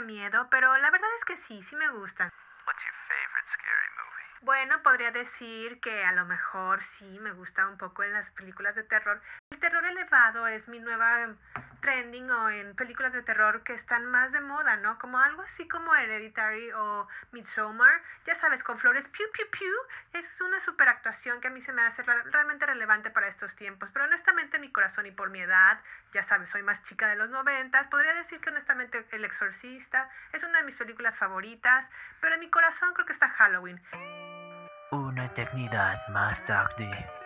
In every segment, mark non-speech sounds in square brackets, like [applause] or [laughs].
de miedo, pero la verdad es que sí, sí me gustan. What's your favorite scary movie? Bueno, podría decir que a lo mejor sí me gusta un poco en las películas de terror. El terror elevado es mi nueva trending o en películas de terror que están más de moda, ¿no? Como algo así como Hereditary o Midsommar. Ya sabes, con flores piu piu piu. Es una super actuación que a mí se me hace realmente relevante para estos tiempos. Pero honestamente mi corazón y por mi edad, ya sabes, soy más chica de los noventas. Podría decir que honestamente El Exorcista es una de mis películas favoritas. Pero en mi corazón creo que está Halloween. Una eternidad más tarde.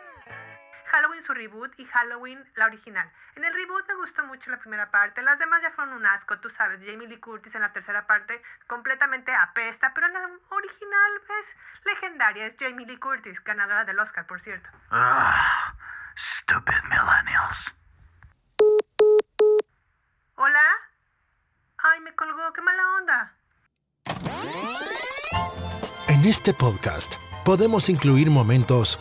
Halloween su reboot y Halloween la original. En el reboot me gustó mucho la primera parte, las demás ya fueron un asco, tú sabes, Jamie Lee Curtis en la tercera parte completamente apesta, pero la original es legendaria, es Jamie Lee Curtis, ganadora del Oscar, por cierto. Ah, stupid millennials. ¿Hola? Ay, me colgó, qué mala onda. En este podcast podemos incluir momentos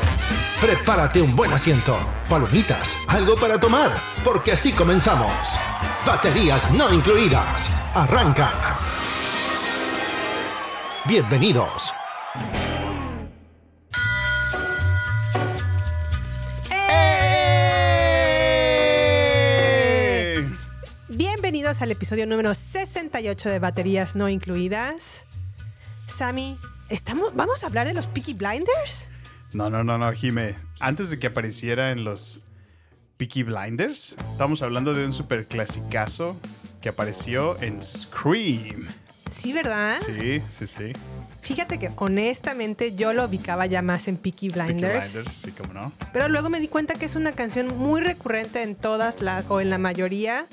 Prepárate un buen asiento, palomitas, algo para tomar, porque así comenzamos. Baterías no incluidas. Arranca. Bienvenidos. Bienvenidos al episodio número 68 de Baterías No Incluidas. Sammy, ¿estamos, ¿vamos a hablar de los Peaky Blinders? No, no, no, no, Jime. Antes de que apareciera en los Peaky Blinders, estamos hablando de un super clasicazo que apareció en Scream. Sí, ¿verdad? Sí, sí, sí. Fíjate que honestamente yo lo ubicaba ya más en Peaky Peaky Blinders. Blinders, sí, como no. Pero luego me di cuenta que es una canción muy recurrente en todas las, o en la mayoría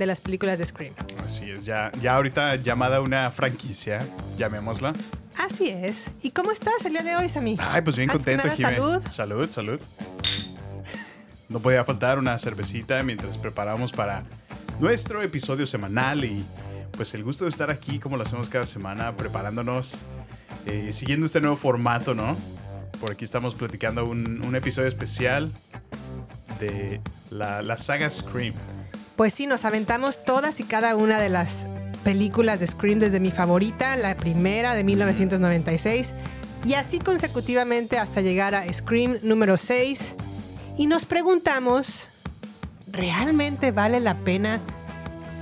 de las películas de Scream. Así es, ya, ya ahorita llamada una franquicia, llamémosla. Así es. ¿Y cómo estás el día de hoy, Sammy? Ay, pues bien Antes contento, nada, Jime. salud. Salud, salud. No podía faltar una cervecita mientras preparamos para nuestro episodio semanal y pues el gusto de estar aquí como lo hacemos cada semana, preparándonos, eh, siguiendo este nuevo formato, ¿no? Por aquí estamos platicando un, un episodio especial de la, la saga Scream. Pues sí, nos aventamos todas y cada una de las películas de Scream desde mi favorita, la primera de 1996, y así consecutivamente hasta llegar a Scream número 6. Y nos preguntamos, ¿realmente vale la pena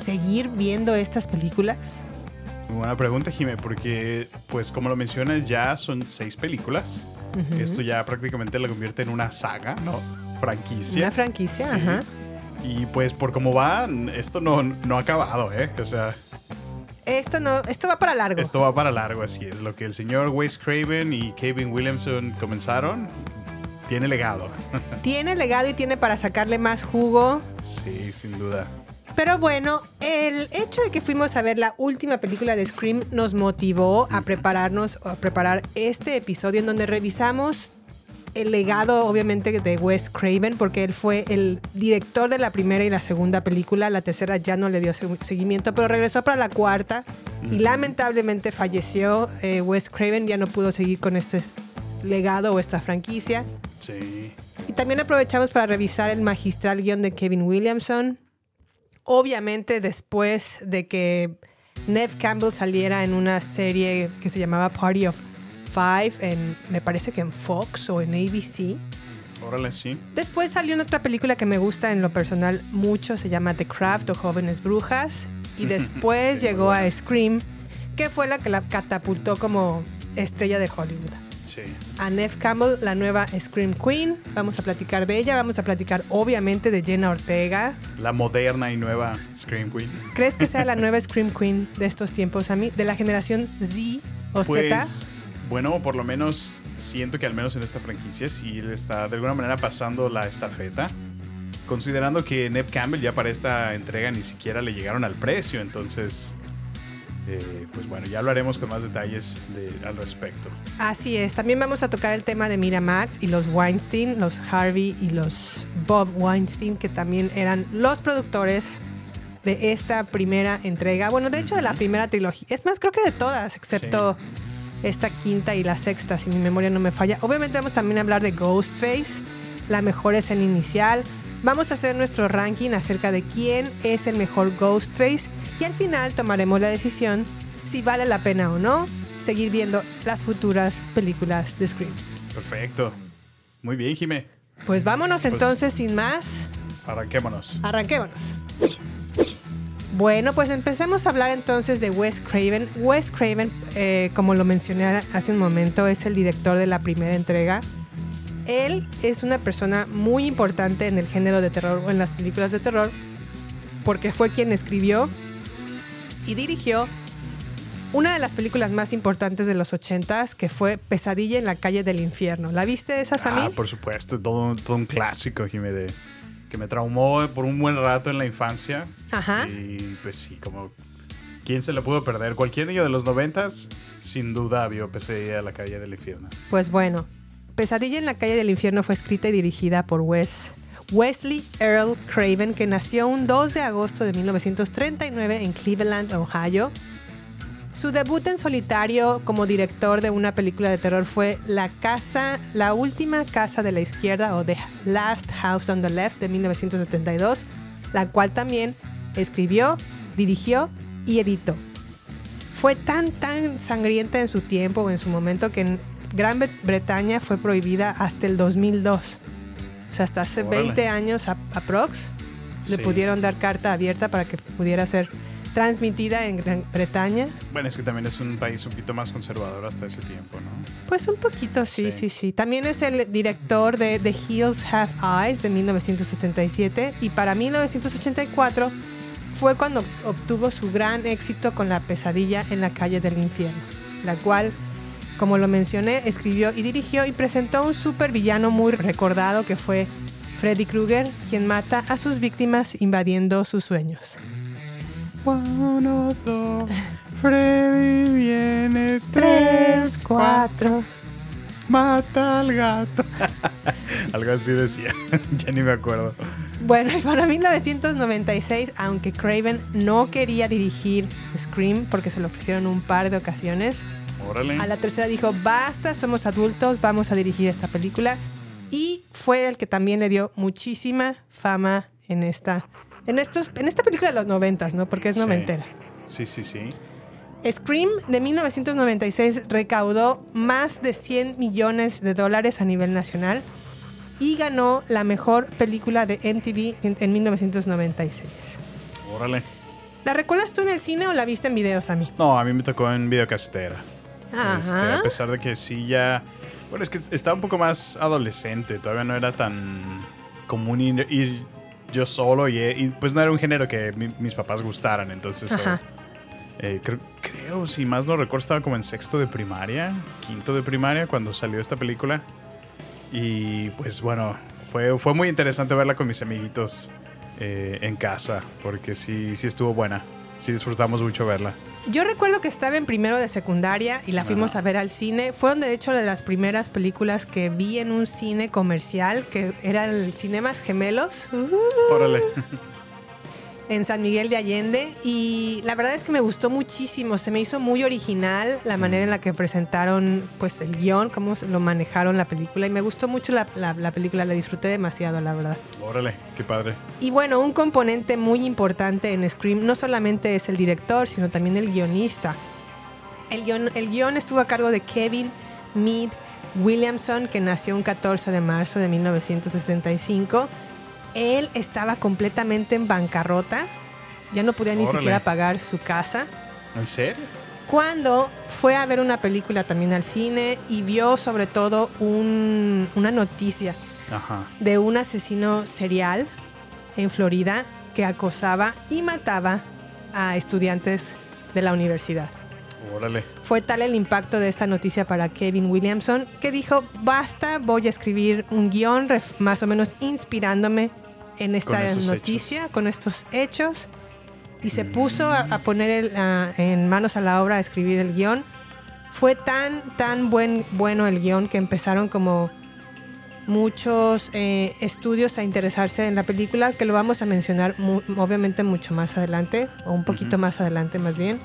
seguir viendo estas películas? Buena pregunta, Jime, porque pues como lo mencionas ya son seis películas. Esto ya prácticamente lo convierte en una saga, ¿no? Franquicia. Una franquicia, Sí. ajá. Y pues por cómo va, esto no, no ha acabado, ¿eh? O sea, Esto no, esto va para largo. esto va para largo, así es. Lo que el señor Wes Craven y Kevin Williamson comenzaron, tiene legado. [laughs] Tiene legado y tiene para sacarle más jugo. sí, sin duda. Pero bueno, el hecho de que fuimos a ver la última película de Scream nos motivó a prepararnos, a preparar este episodio en donde revisamos el legado, obviamente, de Wes Craven, porque él fue el director de la primera y la segunda película. La tercera ya no le dio segu- seguimiento, pero regresó para la cuarta y lamentablemente falleció. Eh, Wes Craven ya no pudo seguir con este legado o esta franquicia. Sí. Y también aprovechamos para revisar el magistral guion de Kevin Williamson. Obviamente después de que Nev Campbell saliera en una serie que se llamaba Party of Five, en, me parece que en Fox o en ABC. Órale, sí. Después salió en otra película que me gusta en lo personal mucho, se llama The Craft o Jóvenes Brujas. Y [laughs] después Sí, llegó a Scream, que fue la que la catapultó como estrella de Hollywood. Sí. A Neve Campbell, la nueva Scream Queen. Vamos a platicar de ella. Vamos a platicar, obviamente, de Jenna Ortega. La moderna y nueva Scream Queen. ¿Crees que sea la [laughs] nueva Scream Queen de estos tiempos, a mí? De la generación Z o Z. Bueno, por lo menos siento que al menos en esta franquicia sí le está de alguna manera pasando la estafeta. Considerando que Neve Campbell ya para esta entrega ni siquiera le llegaron al precio, entonces, eh, pues bueno, ya hablaremos con más detalles de- al respecto. Así es. También vamos a tocar el tema de Miramax y los Weinstein, los Harvey y los Bob Weinstein, que también eran los productores de esta primera entrega. Bueno, de hecho, de la primera trilogía. Es más, creo que de todas, excepto esta quinta y la sexta, si mi memoria no me falla. Obviamente vamos también a hablar de Ghostface, la mejor escena inicial. Vamos a hacer nuestro ranking acerca de quién es el mejor Ghostface y al final tomaremos la decisión si vale la pena o no seguir viendo las futuras películas de Scream. Perfecto. Muy bien, Jime. Pues vámonos Pues- entonces sin más. Arranquémonos. Arranquémonos. Bueno, pues empecemos a hablar entonces de Wes Craven. Wes Craven, eh, como lo mencioné hace un momento, es el director de la primera entrega. Él es una persona muy importante en el género de terror o en las películas de terror porque fue quien escribió y dirigió una de las películas más importantes de los 80s que fue Pesadilla en la calle del infierno. ¿La viste esa, Sammy? Ah, por supuesto, todo, todo un clásico, Jime, de, que me traumó por un buen rato en la infancia. Ajá. Y pues sí, como... ¿Quién se le pudo perder? Cualquier niño de los noventas, sin duda, vio Pesadilla a la calle del infierno. Pues bueno, Pesadilla en la calle del infierno fue escrita y dirigida por Wes, Wesley Earl Craven, que nació un 2 de agosto de 1939 en Cleveland, Ohio. Su debut en solitario como director de una película de terror fue La casa, la última casa de la izquierda o The Last House on the Left de 1972, la cual también escribió, dirigió y editó fue tan, tan sangrienta en su tiempo o en su momento que en Gran Bre- Bretaña fue prohibida hasta el 2002. O sea, hasta hace Órale. 20 años a- aprox le Sí. pudieron dar carta abierta para que pudiera ser transmitida en Gran Bretaña. Bueno, es que también es un país un poquito más conservador hasta ese tiempo, ¿no? Pues un poquito, sí, Sí. sí, sí. También es el director de The Hills Have Eyes de 1977 y para 1984 fue cuando obtuvo su gran éxito con La pesadilla en la calle del infierno, la cual, como lo mencioné, escribió y dirigió y presentó un supervillano muy recordado que fue Freddy Krueger, quien mata a sus víctimas invadiendo sus sueños. Uno, dos, Freddy viene, Tres, cuatro. mata al gato. [laughs] Algo así decía, [laughs] ya ni me acuerdo. Bueno, y para 1996, aunque Craven no quería dirigir Scream porque se lo ofrecieron un par de ocasiones, Órale. a la tercera dijo, basta, somos adultos, vamos a dirigir esta película. Y fue el que también le dio muchísima fama en esta, en estos, en esta película de los noventas, ¿no? Porque es noventera. Sí, sí, sí. Scream de 1996 recaudó más de 100 millones de dólares a nivel nacional y ganó la mejor película de MTV en, en 1996. Órale. ¿La recuerdas tú en el cine o la viste en videos a mí? No, a mí me tocó en videocasetera. Este, a pesar de que sí ya... Bueno, es que estaba un poco más adolescente. Todavía no era tan común ir, ir yo solo y, y, pues no era un género que mi- mis papás gustaran. Entonces, Ajá. eh, creo, creo, si más no recuerdo, estaba como en sexto de primaria, quinto de primaria cuando salió esta película. Y pues bueno, fue, fue muy interesante verla con mis amiguitos eh, en casa porque sí, sí estuvo buena. Sí disfrutamos mucho verla. Yo recuerdo que estaba en primero de secundaria y la fuimos a ver al cine. Fueron de hecho de las primeras películas que vi en un cine comercial, que era el Cinemas Gemelos. Uh, Órale. [laughs] en San Miguel de Allende y la verdad es que me gustó muchísimo, se me hizo muy original la manera en la que presentaron pues el guion, cómo lo manejaron la película y me gustó mucho la, la- la película, la disfruté demasiado la verdad. Órale, qué padre. Y bueno, un componente muy importante en Scream no solamente es el director, sino también el guionista. El guion, el guion estuvo a cargo de Kevin Mead Williamson, que nació un 14 de marzo de 1965. Él estaba completamente en bancarrota, ya no podía ni Órale. siquiera pagar su casa. ¿En serio? cuando fue a ver una película también al cine y vio sobre todo un- una noticia Ajá. de un asesino serial en Florida que acosaba y mataba a estudiantes de la universidad. Órale. Fue tal el impacto de esta noticia para Kevin Williamson que dijo, basta, voy a escribir un guion más o menos inspirándome en esta esos noticia, con estos hechos. Y se puso a, a poner el, a- en manos a la obra a escribir el guion. Fue tan, tan buen, bueno el guion que empezaron como muchos eh, estudios a interesarse en la película, que lo vamos a mencionar mu- obviamente mucho más adelante, o un poquito más adelante más bien.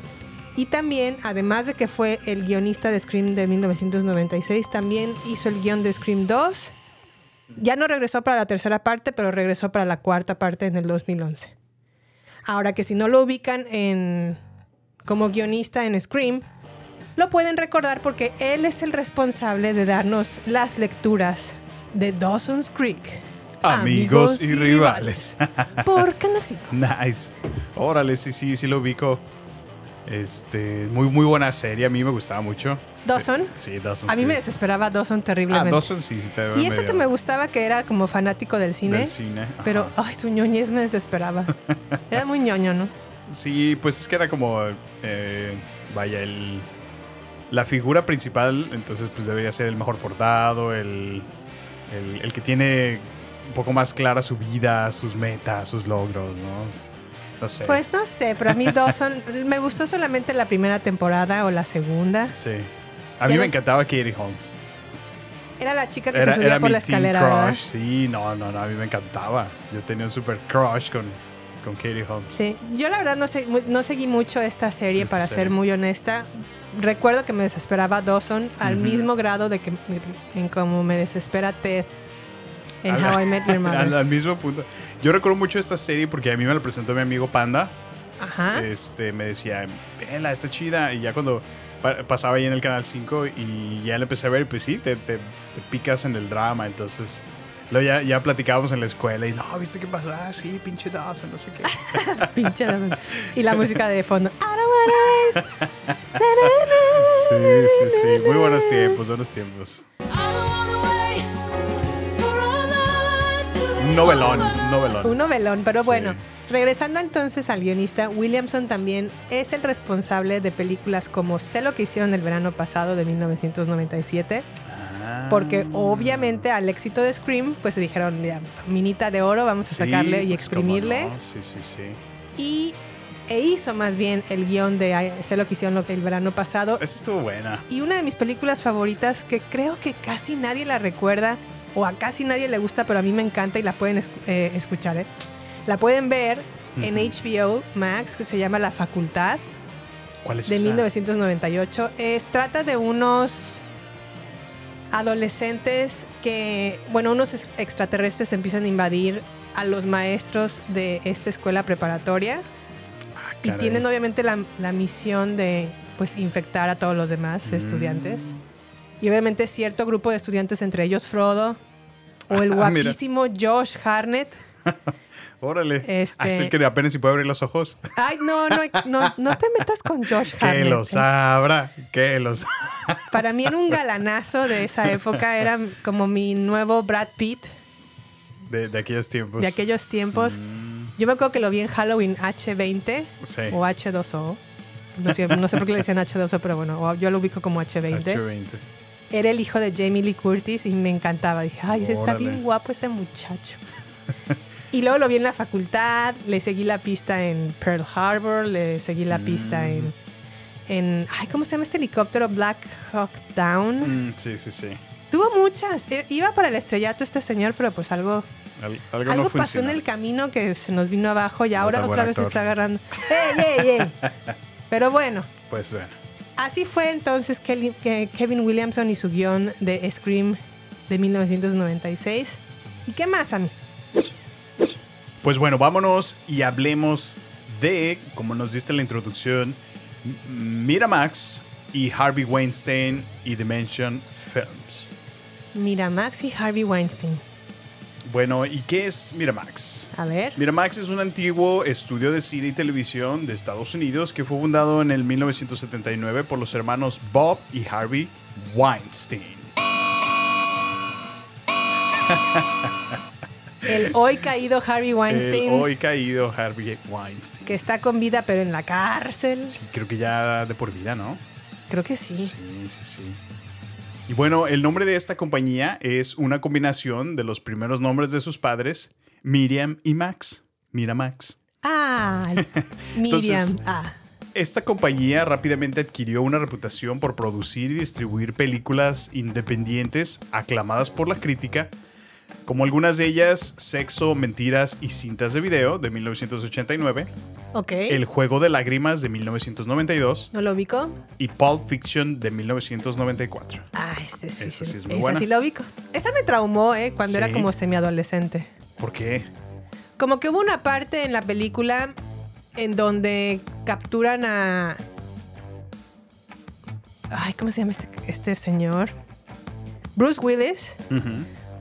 Y también, además de que fue el guionista de Scream de 1996, también hizo el guion de Scream 2. Ya no regresó para la tercera parte, pero regresó para la cuarta parte en el 2011. Ahora que si no lo ubican en, como guionista en Scream, lo pueden recordar porque él es el responsable de darnos las lecturas de Dawson's Creek. Amigos, y rivales. Por Canal [laughs] 5. nice. Órale, sí, sí, sí lo ubico. Este, muy, muy buena serie. A mí me gustaba mucho. ¿Dawson? Sí, Dawson. A mí me desesperaba Dawson Ah, terriblemente. Dawson sí, sí está y eso medio que me gustaba que era como fanático del cine, Del cine. ajá. pero ay, su ñoñez me desesperaba. [laughs] era muy ñoño, ¿no? Sí, pues es que era como, eh, vaya, el, la figura principal, entonces pues debería ser el mejor portado, el, el, el que tiene un poco más clara su vida, sus metas, sus logros, ¿no? No sé. Pues no sé, pero a mí Dawson [laughs] me gustó solamente la primera temporada o la segunda. Sí. A mí me encantaba Katie Holmes. Era la chica que Era, se subía era por mi la escalera, crush. ¿verdad? Sí, no, no, no, a mí me encantaba. Yo tenía un super crush con, con Katie Holmes. Sí, yo la verdad no, sé, no seguí mucho esta serie, para serie. ser muy honesta. Recuerdo que me desesperaba Dawson al Ujú. mismo grado de que en como me desespera Ted en Al- How I Met Your [laughs] al, Mother. al mismo punto. Yo recuerdo mucho esta serie porque a mí me la presentó mi amigo Panda. Ajá. este, me decía, vela, está chida. Y ya cuando pa- pasaba ahí en el canal 5 y ya la empecé a ver, pues sí, te, te- te picas en el drama. Entonces, luego ya, ya platicábamos en la escuela y no, ¿viste qué pasó? Ah, sí, pinche Dawson, no sé qué. [laughs] Pinche Dawson. Y la música de fondo. [laughs] Sí, sí, sí. Muy buenos tiempos, buenos tiempos. Un novelón, un novelón. Un novelón, pero Sí. bueno. Regresando entonces al guionista, Williamson también es el responsable de películas como Sé lo que hicieron el verano pasado de 1997. Ah. Porque obviamente al éxito de Scream, pues se dijeron, ya, minita de oro, vamos a Sí, sacarle y pues, exprimirle. no. Sí, sí, sí. Y e hizo más bien el guion de Sé lo que hicieron el verano pasado. Esa estuvo buena. Y una de mis películas favoritas que creo que casi nadie la recuerda o a casi nadie le gusta, pero a mí me encanta y la pueden eh, escuchar. ¿eh? La pueden ver en. HBO Max, que se llama La Facultad, ¿Cuál es de esa? 1998. Es, trata de unos adolescentes que, bueno, unos ex- extraterrestres empiezan a invadir a los maestros de esta escuela preparatoria Ah, y tienen obviamente la, la misión de pues infectar a todos los demás Mm. estudiantes. Y obviamente cierto grupo de estudiantes, entre ellos Frodo o el Ah, guapísimo Josh Harnett. [laughs] Órale. Este- es el que apenas si puede abrir los ojos. Ay, no, no, no, no te metas con Josh [laughs] Que Harnett. lo ¿eh? sabrá. Que lo sabrá. [laughs] Para mí era un galanazo de esa época, era como mi nuevo Brad Pitt De, de aquellos tiempos. de aquellos tiempos. Mm, Yo me acuerdo que lo vi en Halloween H20 sí. o H2O. No sé, no sé por qué le decían H2O, pero bueno, yo lo ubico como H20. H20. Era el hijo de Jamie Lee Curtis y me encantaba. Dije, ay, ese está bien guapo ese muchacho. [laughs] y luego lo vi en la facultad, le seguí la pista en Pearl Harbor, le seguí la pista Mm. en, en. Ay, ¿cómo se llama este helicóptero? Black Hawk Down. Mm, sí, sí, sí. Tuvo muchas. Eh, Iba para el estrellato este señor, pero pues algo, Al- algo algo no pasó en el camino que se nos vino abajo y ahora otra vez se actor. está agarrando. ¡Ey, ey, ey! [laughs] Pero bueno, Pues bueno. Así fue entonces que Kevin Williamson y su guion de Scream de 1996. ¿Y qué más, a mí? Pues bueno, vámonos y hablemos de, como nos diste en la introducción, Miramax y Harvey Weinstein y Dimension Films. Miramax y Harvey Weinstein. Bueno, ¿y qué es Miramax? A ver. Miramax es un antiguo estudio de cine y televisión de Estados Unidos que fue fundado en el 1979 por los hermanos Bob y Harvey Weinstein. [laughs] El hoy caído Harvey Weinstein, El hoy caído Harvey Weinstein. que está con vida pero en la cárcel. Sí, creo que ya de por vida, ¿no? Creo que sí. Sí, sí, sí. Y bueno, el nombre de esta compañía es una combinación de los primeros nombres de sus padres, Miriam y Max. Miramax. Ay, [laughs] Miriam. Entonces- ah, Esta compañía rápidamente adquirió una reputación por producir y distribuir películas independientes aclamadas por la crítica, como algunas de ellas Sexo, Mentiras y Cintas de Video de 1989, ok. El Juego de Lágrimas de 1992 ¿No lo ubico? y Pulp Fiction de 1994. Ah, este sí, Esa sí. es muy Esa buena. sí lo ubico. Esa me traumó, ¿eh? Cuando era como semiadolescente. ¿Por qué? Como que hubo una parte en la película en donde capturan a. Ay, ¿cómo se llama este, este señor? Bruce Willis, Ujú.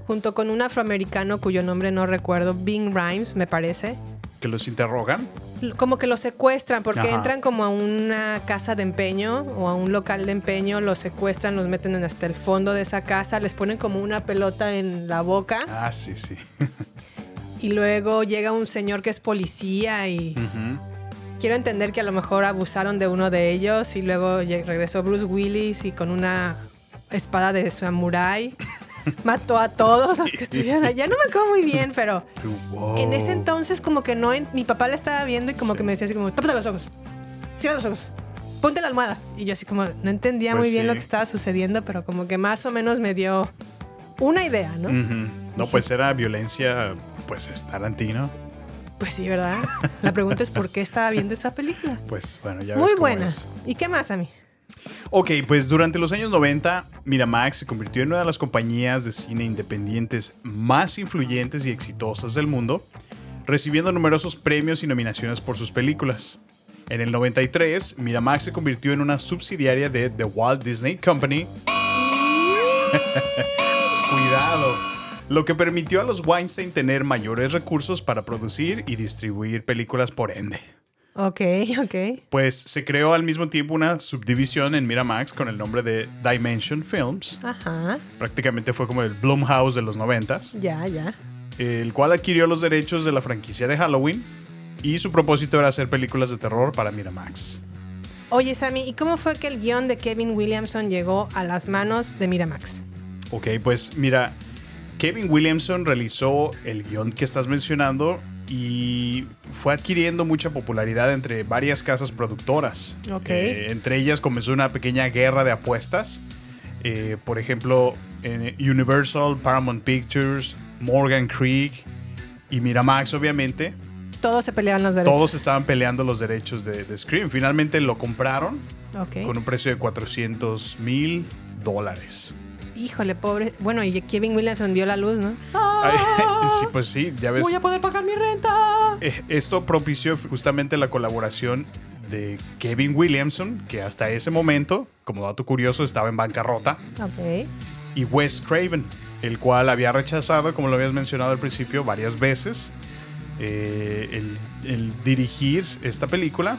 Junto con un afroamericano cuyo nombre no recuerdo, Bing Rhymes, me parece. Que los interrogan. Como que lo secuestran porque Ajá. entran como a una casa de empeño o a un local de empeño, los secuestran, los meten en hasta el fondo de esa casa, les ponen como una pelota en la boca Ah, sí, sí. y luego llega un señor que es policía y quiero entender que a lo mejor abusaron de uno de ellos y luego regresó Bruce Willis y con una espada de samurai mató a todos los que estuvieran allá. No me acuerdo muy bien, pero wow. en ese entonces como que no, mi papá la estaba viendo y como Sí. que me decía así como, tápate los ojos, cierra los ojos, ponte la almohada. Y yo así como no entendía Pues muy bien sí. lo que estaba sucediendo, pero como que más o menos me dio una idea, ¿no? No, pues era violencia, pues es Tarantino. Pues sí, ¿verdad? La pregunta es por qué estaba viendo esa película. [laughs] Pues bueno, ya ves Muy cómo buena. es. ¿Y qué más a mí? Ok, pues durante los años 90, Miramax se convirtió en una de las compañías de cine independientes más influyentes y exitosas del mundo, recibiendo numerosos premios y nominaciones por sus películas. En el 93, Miramax se convirtió en una subsidiaria de The Walt Disney Company. [laughs] Cuidado. Lo que permitió a los Weinstein tener mayores recursos para producir y distribuir películas por ende. Ok, [laughs] ok. Pues se creó al mismo tiempo una subdivisión en Miramax con el nombre de Dimension Films. Ajá. Prácticamente fue como el Blumhouse de los noventas, Ya, ya. el cual adquirió los derechos de la franquicia de Halloween y su propósito era hacer películas de terror para Miramax. Oye, Sammy, ¿y cómo fue que el guion de Kevin Williamson llegó a las manos de Miramax? Ok, pues mira, Kevin Williamson realizó el guion que estás mencionando y fue adquiriendo mucha popularidad entre varias casas productoras. Eh, entre ellas comenzó una pequeña guerra de apuestas. Eh, por ejemplo, Universal, Paramount Pictures, Morgan Creek y Miramax, obviamente. Todos se peleaban los derechos. Todos estaban peleando los derechos de, de Scream. Finalmente lo compraron con un precio de 400 mil dólares. Híjole, pobre. Bueno, y Kevin Williamson vio la luz, ¿no? Ay, sí, pues sí, ya ves. Voy a poder pagar mi renta. Eh, Esto propició justamente la colaboración de Kevin Williamson, que hasta ese momento, como dato curioso, estaba en bancarrota, Ok. y Wes Craven, el cual había rechazado, como lo habías mencionado al principio, varias veces eh, el, el dirigir esta película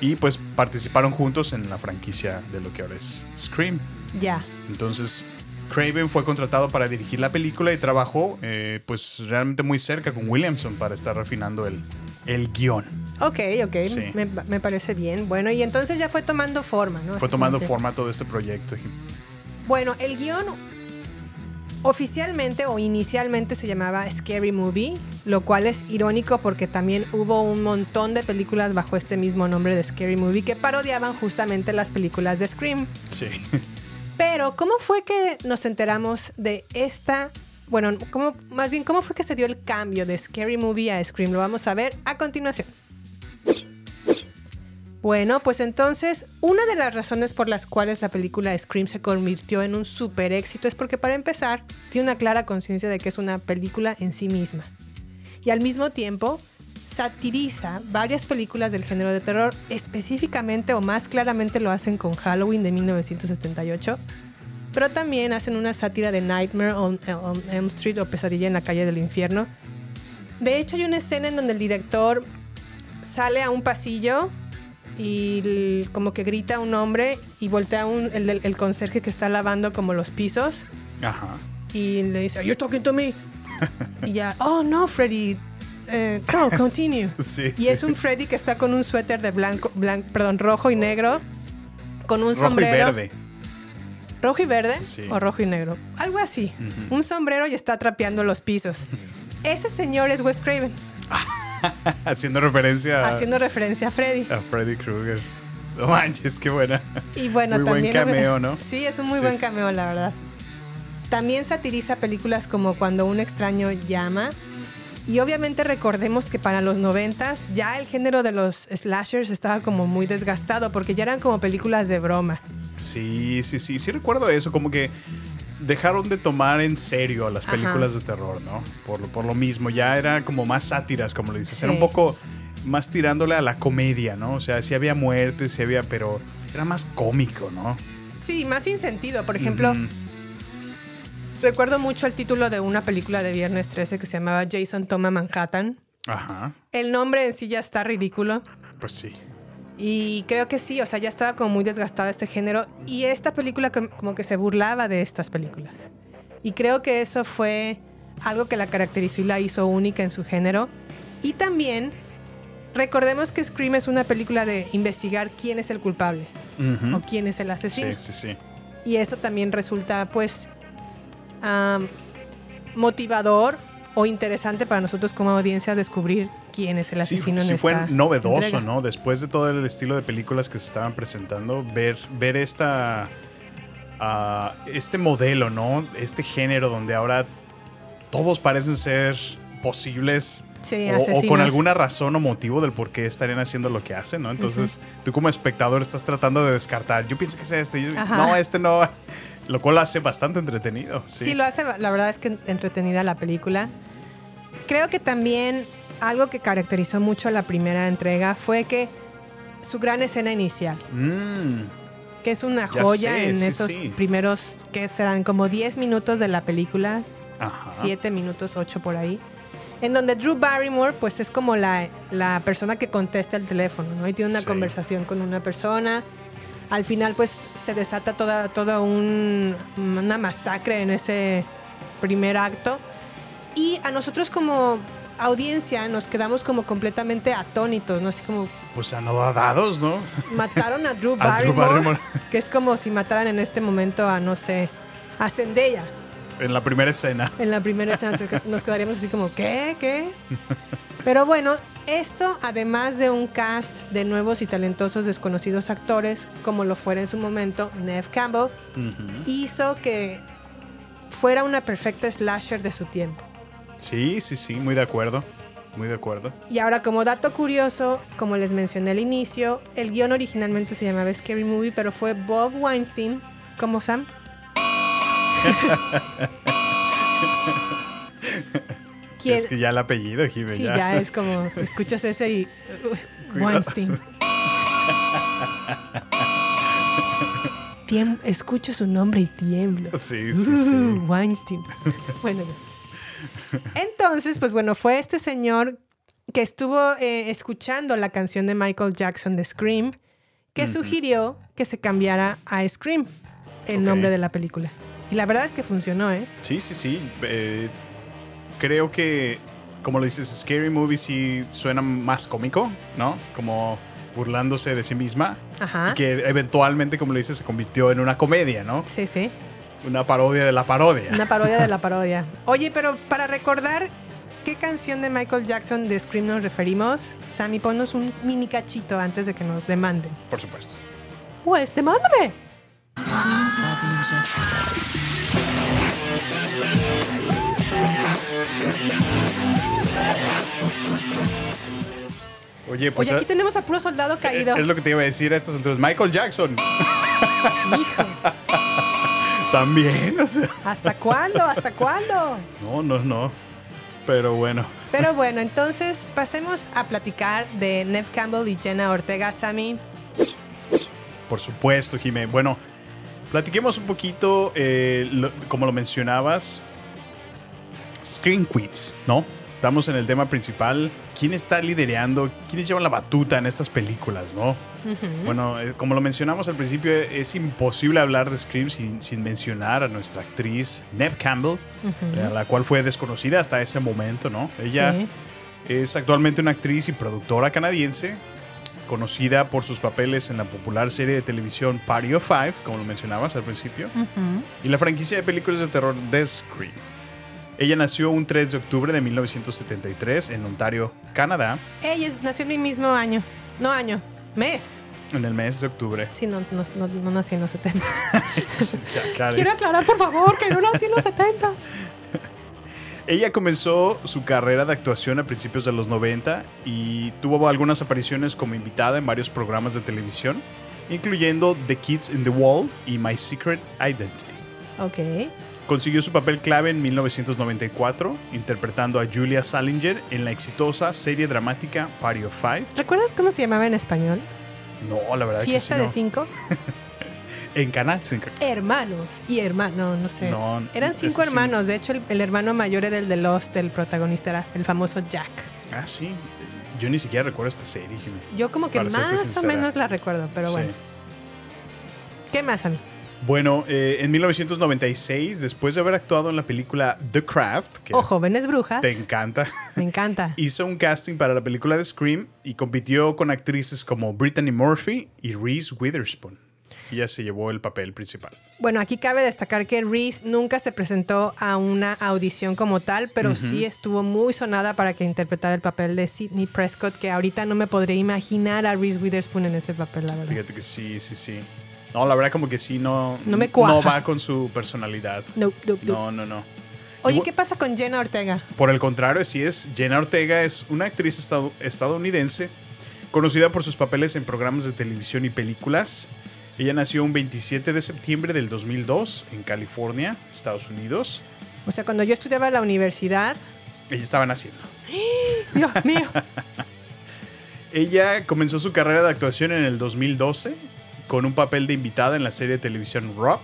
y pues participaron juntos en la franquicia de lo que ahora es Scream. Ya. Entonces, Craven fue contratado para dirigir la película y trabajó pues pues realmente muy cerca con Williamson para estar refinando el, el guion. Ok, ok. Sí. Me, me parece bien. Bueno, y entonces ya fue tomando forma, ¿no? Fue tomando forma todo este proyecto. Bueno, el guion oficialmente o inicialmente se llamaba Scary Movie, lo cual es irónico porque también hubo un montón de películas bajo este mismo nombre de Scary Movie que parodiaban justamente las películas de Scream. Sí. [laughs] Pero, ¿cómo fue que nos enteramos de esta... Bueno, ¿cómo, más bien, ¿cómo fue que se dio el cambio de Scary Movie a Scream? Lo vamos a ver a continuación. Bueno, pues entonces, una de las razones por las cuales la película Scream se convirtió en un super éxito es porque, para empezar, tiene una clara conciencia de que es una película en sí misma. Y al mismo tiempo, satiriza varias películas del género de terror, específicamente o más claramente lo hacen con Halloween de 1978 pero también hacen una sátira de Nightmare on, on Elm Street o Pesadilla en la calle del infierno. De hecho, hay una escena en donde el director sale a un pasillo y como que grita a un hombre y voltea a un, el, el- el conserje que está lavando como los pisos Ajá. y le dice, Are you talking to me? [laughs] y ya, oh no, Freddy, eh, no, [laughs] continue. Sí, y sí. es un Freddy que está con un suéter de blanco, blan- perdón, rojo y negro, con un Rojo y sombrero. verde. ¿Rojo y verde? Sí. ¿O rojo y negro? Algo así. Un sombrero y está trapeando los pisos. Ese señor es Wes Craven, [laughs] Haciendo referencia a, haciendo referencia a Freddy. a Freddy Krueger. No manches, qué buena. Y bueno, Muy buen también. cameo, ¿no? Sí, es un muy buen cameo, la verdad. También satiriza películas como Cuando un extraño llama. Y obviamente recordemos que para los noventas ya el género de los slashers estaba como muy desgastado porque ya eran como películas de broma. Sí, sí, sí. Sí recuerdo eso, como que dejaron de tomar en serio a las Ajá. películas de terror, ¿no? Por, lo- por lo mismo, ya era como más sátiras, como le dices. Sí. Era un poco más tirándole a la comedia, ¿no? O sea, sí había muertes, sí había, pero era más cómico, ¿no? Sí, más sin sentido. Por ejemplo. Recuerdo mucho el título de una película de Viernes 13 que se llamaba Jason Toma Manhattan. Ajá, El nombre en sí ya está ridículo. pues sí. Y creo que sí, o sea, ya estaba como muy desgastado este género. Y esta película com- como que se burlaba de estas películas. Y creo que eso fue algo que la caracterizó y la hizo única en su género. Y también recordemos que Scream es una película de investigar quién es el culpable Ujú. o quién es el asesino. Sí, sí, sí. Y eso también resulta, pues, motivador o interesante para nosotros como audiencia descubrir quién es el Sí, asesino sí en fue esta novedoso, entrega. ¿no? Después de todo el estilo de películas que se estaban presentando, ver, ver esta, ah, este modelo, ¿no? Este género donde ahora todos parecen ser posibles Sí, o- o, con alguna razón o motivo del por qué estarían haciendo lo que hacen, ¿no? Entonces tú como espectador estás tratando de descartar, yo pienso que es este, yo- no, este no, lo cual lo hace bastante entretenido. Sí, Sí. lo hace, la verdad es que entretenida la película. Creo que también algo que caracterizó mucho la primera entrega fue que su gran escena inicial, Mm, que es una Ya joya sé, en sí, esos sí. primeros, que serán como 10 minutos de la película, ajá. 7 minutos, 8 por ahí, en donde Drew Barrymore pues es como la, la persona que contesta el teléfono, ¿no? Y tiene una Sí. conversación con una persona. Al final pues se desata toda, toda un- una masacre en ese primer acto. Y a nosotros como audiencia nos quedamos como completamente atónitos, ¿no? Así como Pues anodados, ¿no? mataron a Drew [laughs] A Drew Barrymore, Barrymore. que es como si mataran en este momento a, no sé, a Zendaya. En la primera escena. En la primera escena nos quedaríamos así como, ¿qué? ¿Qué? Pero bueno, esto, además de un cast de nuevos y talentosos desconocidos actores, como lo fuera en su momento Neve Campbell, hizo que fuera una perfecta slasher de su tiempo. Sí, sí, sí, muy de acuerdo. Muy de acuerdo. Y ahora, como dato curioso, como les mencioné al inicio, el guion originalmente se llamaba Scary Movie, pero fue Bob Weinstein, como Sam. [laughs] ¿Quién? Es que ya el apellido, Jimmy. Sí, ya es como, escuchas ese y... [laughs] uh, Weinstein. Tiem- escucho su nombre y tiemblo. Sí, sí, Uh. Weinstein. Bueno, entonces, pues bueno, fue este señor que estuvo eh, escuchando la canción de Michael Jackson de Scream, que sugirió que se cambiara a Scream, el nombre de la película. Y la verdad es que funcionó, ¿eh? Sí, sí, sí. Eh, creo que, como lo dices, Scary Movie sí suena más cómico, ¿no? Como burlándose de sí misma. Ajá. Y que eventualmente, como le dices, se convirtió en una comedia, ¿no? Sí, sí. Una parodia de la parodia. Una parodia de la [laughs] parodia. Oye, pero para recordar qué canción de Michael Jackson de Scream nos referimos, Sammy, ponnos un mini cachito antes de que nos demanden. Por supuesto. Pues, demándame. Oye, pues Oye, aquí eh, tenemos a puro soldado caído. es lo que te iba a decir a estas entonces. Michael Jackson. Hijo, [laughs] También, o sea. ¿hasta cuándo? ¿Hasta cuándo? No, no, no. Pero bueno. Pero bueno, entonces pasemos a platicar de Nev Campbell y Jenna Ortega, Sammy. Por supuesto, Jimé. Bueno, Platiquemos un poquito, eh, lo- como lo mencionabas, Screen Queens, ¿no? Estamos en el tema principal. ¿Quién está liderando? ¿Quiénes llevan la batuta en estas películas, no? Bueno, eh, como lo mencionamos al principio, es imposible hablar de Scream sin, sin mencionar a nuestra actriz Neve Campbell, eh, la cual fue desconocida hasta ese momento, ¿no? Ella Sí. es actualmente una actriz y productora canadiense, conocida por sus papeles en la popular serie de televisión Party of Five, como lo mencionabas al principio, y la franquicia de películas de terror The Scream. Ella nació un 3 de octubre de 1973 en Ontario, Canadá, Ella nació en mi mismo año. No año, mes. en el mes de octubre. Sí, no, no, no, no nací en los 70. [laughs] Ya, Karen. Quiero aclarar, por favor, que no nací en los 70. [laughs] Ella comenzó su carrera de actuación a principios de los 90 y tuvo algunas apariciones como invitada en varios programas de televisión, incluyendo The Kids in the Wall y My Secret Identity. Ok. Consiguió su papel clave en 1994, interpretando a Julia Salinger en la exitosa serie dramática Party of Five. ¿Recuerdas cómo se llamaba en español? No, la verdad Fiesta que de sí, no. cinco. [laughs] En Canal 5. Hermanos y hermanos, no sé. No, Eran cinco sí. hermanos. De hecho, el, el hermano mayor era el de Lost, el protagonista era el famoso Jack. Ah, sí. Yo ni siquiera recuerdo esta serie, Jimmy. Yo como que más o menos la recuerdo, pero Sí. bueno. ¿Qué más, a mí? Bueno, eh, en 1996, después de haber actuado en la película The Craft, que O Jóvenes Brujas. te encanta, Me encanta. [laughs] hizo un casting para la película de Scream y compitió con actrices como Brittany Murphy y Reese Witherspoon. Ella se llevó el papel principal. Bueno, aquí cabe destacar que Reese nunca se presentó a una audición como tal, pero sí estuvo muy sonada para que interpretara el papel de Sidney Prescott, que ahorita no me podría imaginar a Reese Witherspoon en ese papel, la verdad. Fíjate que sí, sí, sí. No, la verdad como que sí, no, No me cuaja. no va con su personalidad. No, no, no. No, no, no. Oye, ¿qué pasa con Jenna Ortega? Por el contrario, sí es. Jenna Ortega es una actriz estadounidense conocida por sus papeles en programas de televisión y películas. Ella nació un 27 de septiembre del 2002 en California, Estados Unidos. O sea, cuando yo estudiaba en la universidad, Ella estaba naciendo. [gasps] Dios mío, [laughs] Ella comenzó su carrera de actuación en el 2012 con un papel de invitada en la serie de televisión Rob.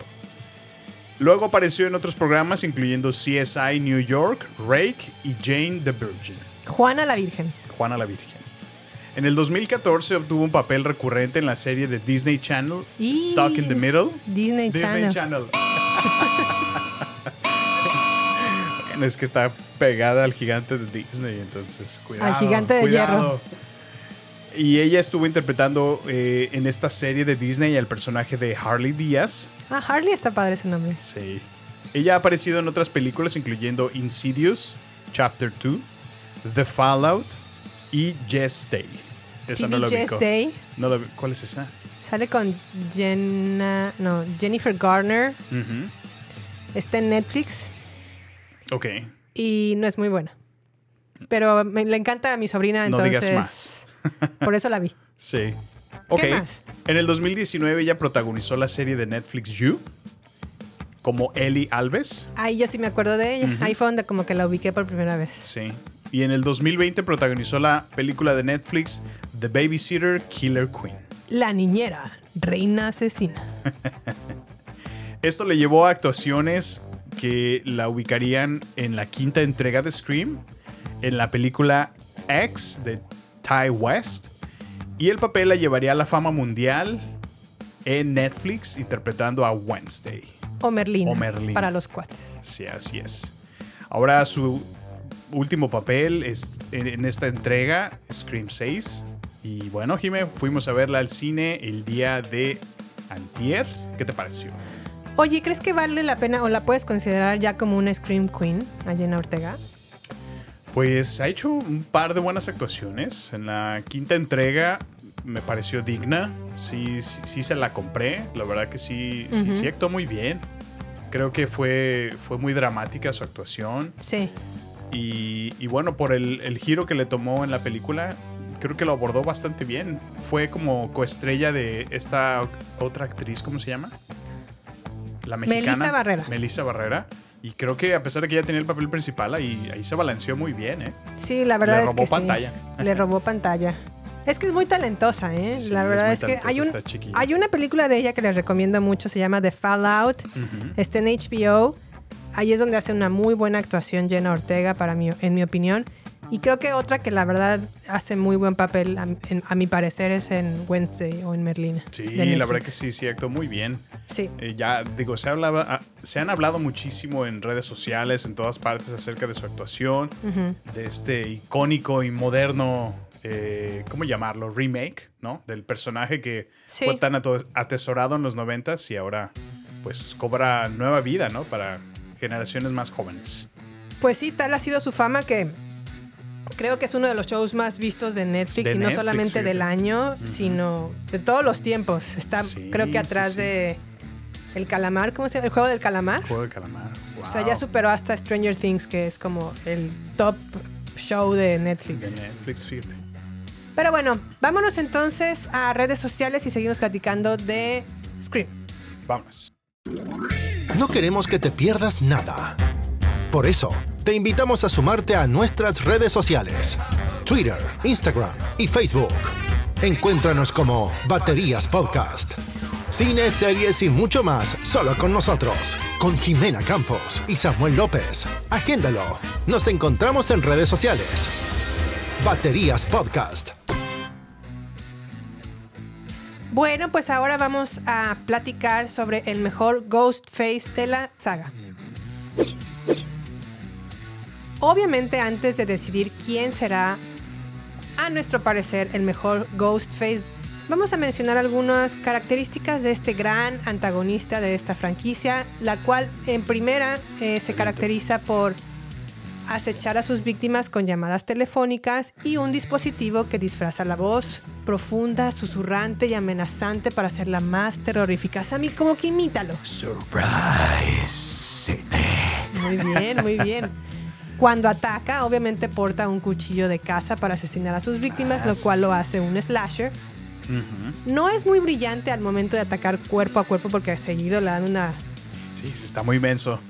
Luego apareció en otros programas incluyendo CSI New York, Rake y Jane the Virgin. Juana la Virgen. Juana la Virgen. En el 2014 obtuvo un papel recurrente en la serie de Disney Channel Y- Stuck in the Middle. Disney, Disney Channel. Channel. [laughs] bueno, es que está pegada al gigante de Disney, entonces cuidado. gigante de cuidado. Y ella estuvo interpretando eh, en esta serie de Disney al personaje de Harley Díaz. Ah, Harley está padre ese nombre. Sí. Ella ha aparecido en otras películas, incluyendo Insidious, Chapter 2, The Fallout y Jess Day. Esa no la ubico. Day No la ¿Cuál es esa? sale con Jenna, no, Jennifer Garner. Está en Netflix Ok. y no es muy buena. Pero me, le encanta a mi sobrina, No entonces. digas más. Por eso la vi. Sí. Ok. más? En el 2019 ella protagonizó la serie de Netflix You como Ellie Alves. Ahí yo sí me acuerdo de ella. Ahí fue donde como que la ubiqué por primera vez. Sí. Y en el 2020 protagonizó la película de Netflix The Babysitter Killer Queen. La niñera, reina asesina. [laughs] Esto le llevó a actuaciones que la ubicarían en la quinta entrega de Scream, en la película X de Ty West, y el papel la llevaría a la fama mundial en Netflix interpretando a Wednesday. O Merlina. O Merlina. Para los cuates. Sí, así es. Ahora su último papel es en, esta entrega, Scream 6. Y bueno, Jime, fuimos a verla al cine el día de antier. ¿Qué te pareció? Oye, ¿crees que vale la pena o la puedes considerar ya como una Scream Queen a Jenna Ortega? Pues ha hecho un par de buenas actuaciones. En la quinta entrega me pareció digna. Sí, sí, sí se la compré. La verdad que sí, sí, Ujú. sí actuó muy bien. Creo que fue, fue muy dramática su actuación. Sí. Y, y bueno, por el, el giro que le tomó en la película, creo que lo abordó bastante bien. Fue como coestrella de esta otra actriz, ¿cómo se llama? La mexicana. Melissa Barrera. Melissa Barrera. Y creo que a pesar de que ella tenía el papel principal, ahí, ahí se balanceó muy bien, ¿eh? Sí, la verdad Le es robó que pantalla. sí. Le robó pantalla. Es que es muy talentosa, ¿eh? Sí, la verdad es, que hay, un, hay una película de ella que les recomiendo mucho, se llama The Fallout. Está en HBO. Ahí es donde hace una muy buena actuación Jenna Ortega, para mí, en mi opinión. Y creo que otra que la verdad hace muy buen papel, a, en- a mi parecer, es en Wednesday o en Merlina. Sí, la verdad que sí, sí actuó muy bien. Sí. Eh, ya, digo, se, hablaba, ah, se han hablado muchísimo en redes sociales, en todas partes, acerca de su actuación, de este icónico y moderno, eh, ¿cómo llamarlo? Remake, ¿no? Del personaje que Sí. fue tan atesorado en los noventas y ahora, pues, cobra nueva vida, ¿no? Para generaciones más jóvenes. Pues sí, tal ha sido su fama que creo que es uno de los shows más vistos de Netflix De y no Netflix, solamente del año, sino de todos los tiempos. Está, Sí, creo que atrás sí. de El Calamar, ¿cómo se llama? El juego del calamar. Juego de calamar. O sea, ya superó hasta Stranger Things, que es como el top show de Netflix. De Netflix, fíjate. Pero bueno, vámonos entonces a redes sociales y seguimos platicando de Scream. Vámonos. No queremos que te pierdas nada. Por eso, te invitamos a sumarte a nuestras redes sociales. Twitter, Instagram y Facebook. Encuéntranos como Baterías Podcast. Cine, series y mucho más solo con nosotros. Con Jimena Campos y Samuel López. Agéndalo. Nos encontramos en redes sociales. Baterías Podcast. Bueno, pues ahora vamos a platicar sobre el mejor Ghostface de la saga. Obviamente antes de decidir quién será, a nuestro parecer, el mejor Ghostface, vamos a mencionar algunas características de este gran antagonista de esta franquicia, la cual en primera eh, se caracteriza por acechar a sus víctimas con llamadas telefónicas y un dispositivo que disfraza la voz profunda, susurrante y amenazante para hacerla más terrorífica. Sammy, como que imítalo. Surprise, Sidney. Muy bien, muy bien. Cuando ataca, obviamente porta un cuchillo de caza para asesinar a sus víctimas, Ah, lo sí, cual lo sí. hace un slasher. No es muy brillante al momento de atacar cuerpo a cuerpo porque seguido le dan una... Sí, está muy inmenso.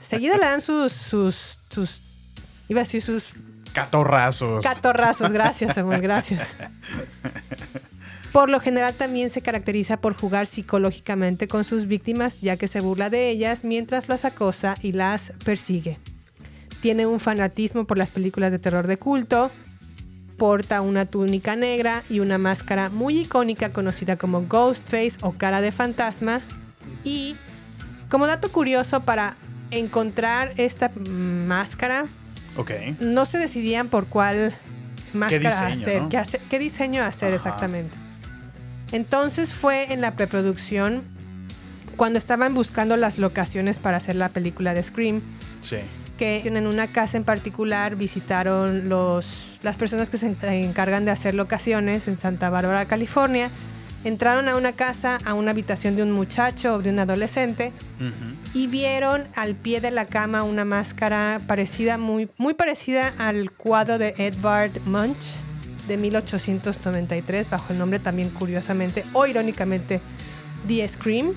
Seguido le dan sus... [laughs] sus, sus iba a decir sus Catorrazos. Catorrazos, gracias, Samuel, gracias. Por lo general también se caracteriza por jugar psicológicamente con sus víctimas, ya que se burla de ellas mientras las acosa y las persigue. Tiene un fanatismo por las películas de terror de culto, porta una túnica negra y una máscara muy icónica conocida como Ghostface o cara de fantasma. Y como dato curioso para encontrar esta máscara, ok. no se decidían por cuál máscara diseño, hacer, no? qué, hace- qué diseño hacer Ajá. exactamente. Entonces fue en la preproducción, cuando estaban buscando las locaciones para hacer la película de Scream, Sí. Que en una casa en particular visitaron los, las personas que se en- encargan de hacer locaciones en Santa Bárbara, California. Entraron a una casa, a una habitación de un muchacho o de un adolescente Ujú. y vieron al pie de la cama una máscara parecida, muy, muy parecida al cuadro de Edvard Munch de 1893, bajo el nombre también curiosamente o irónicamente The Scream,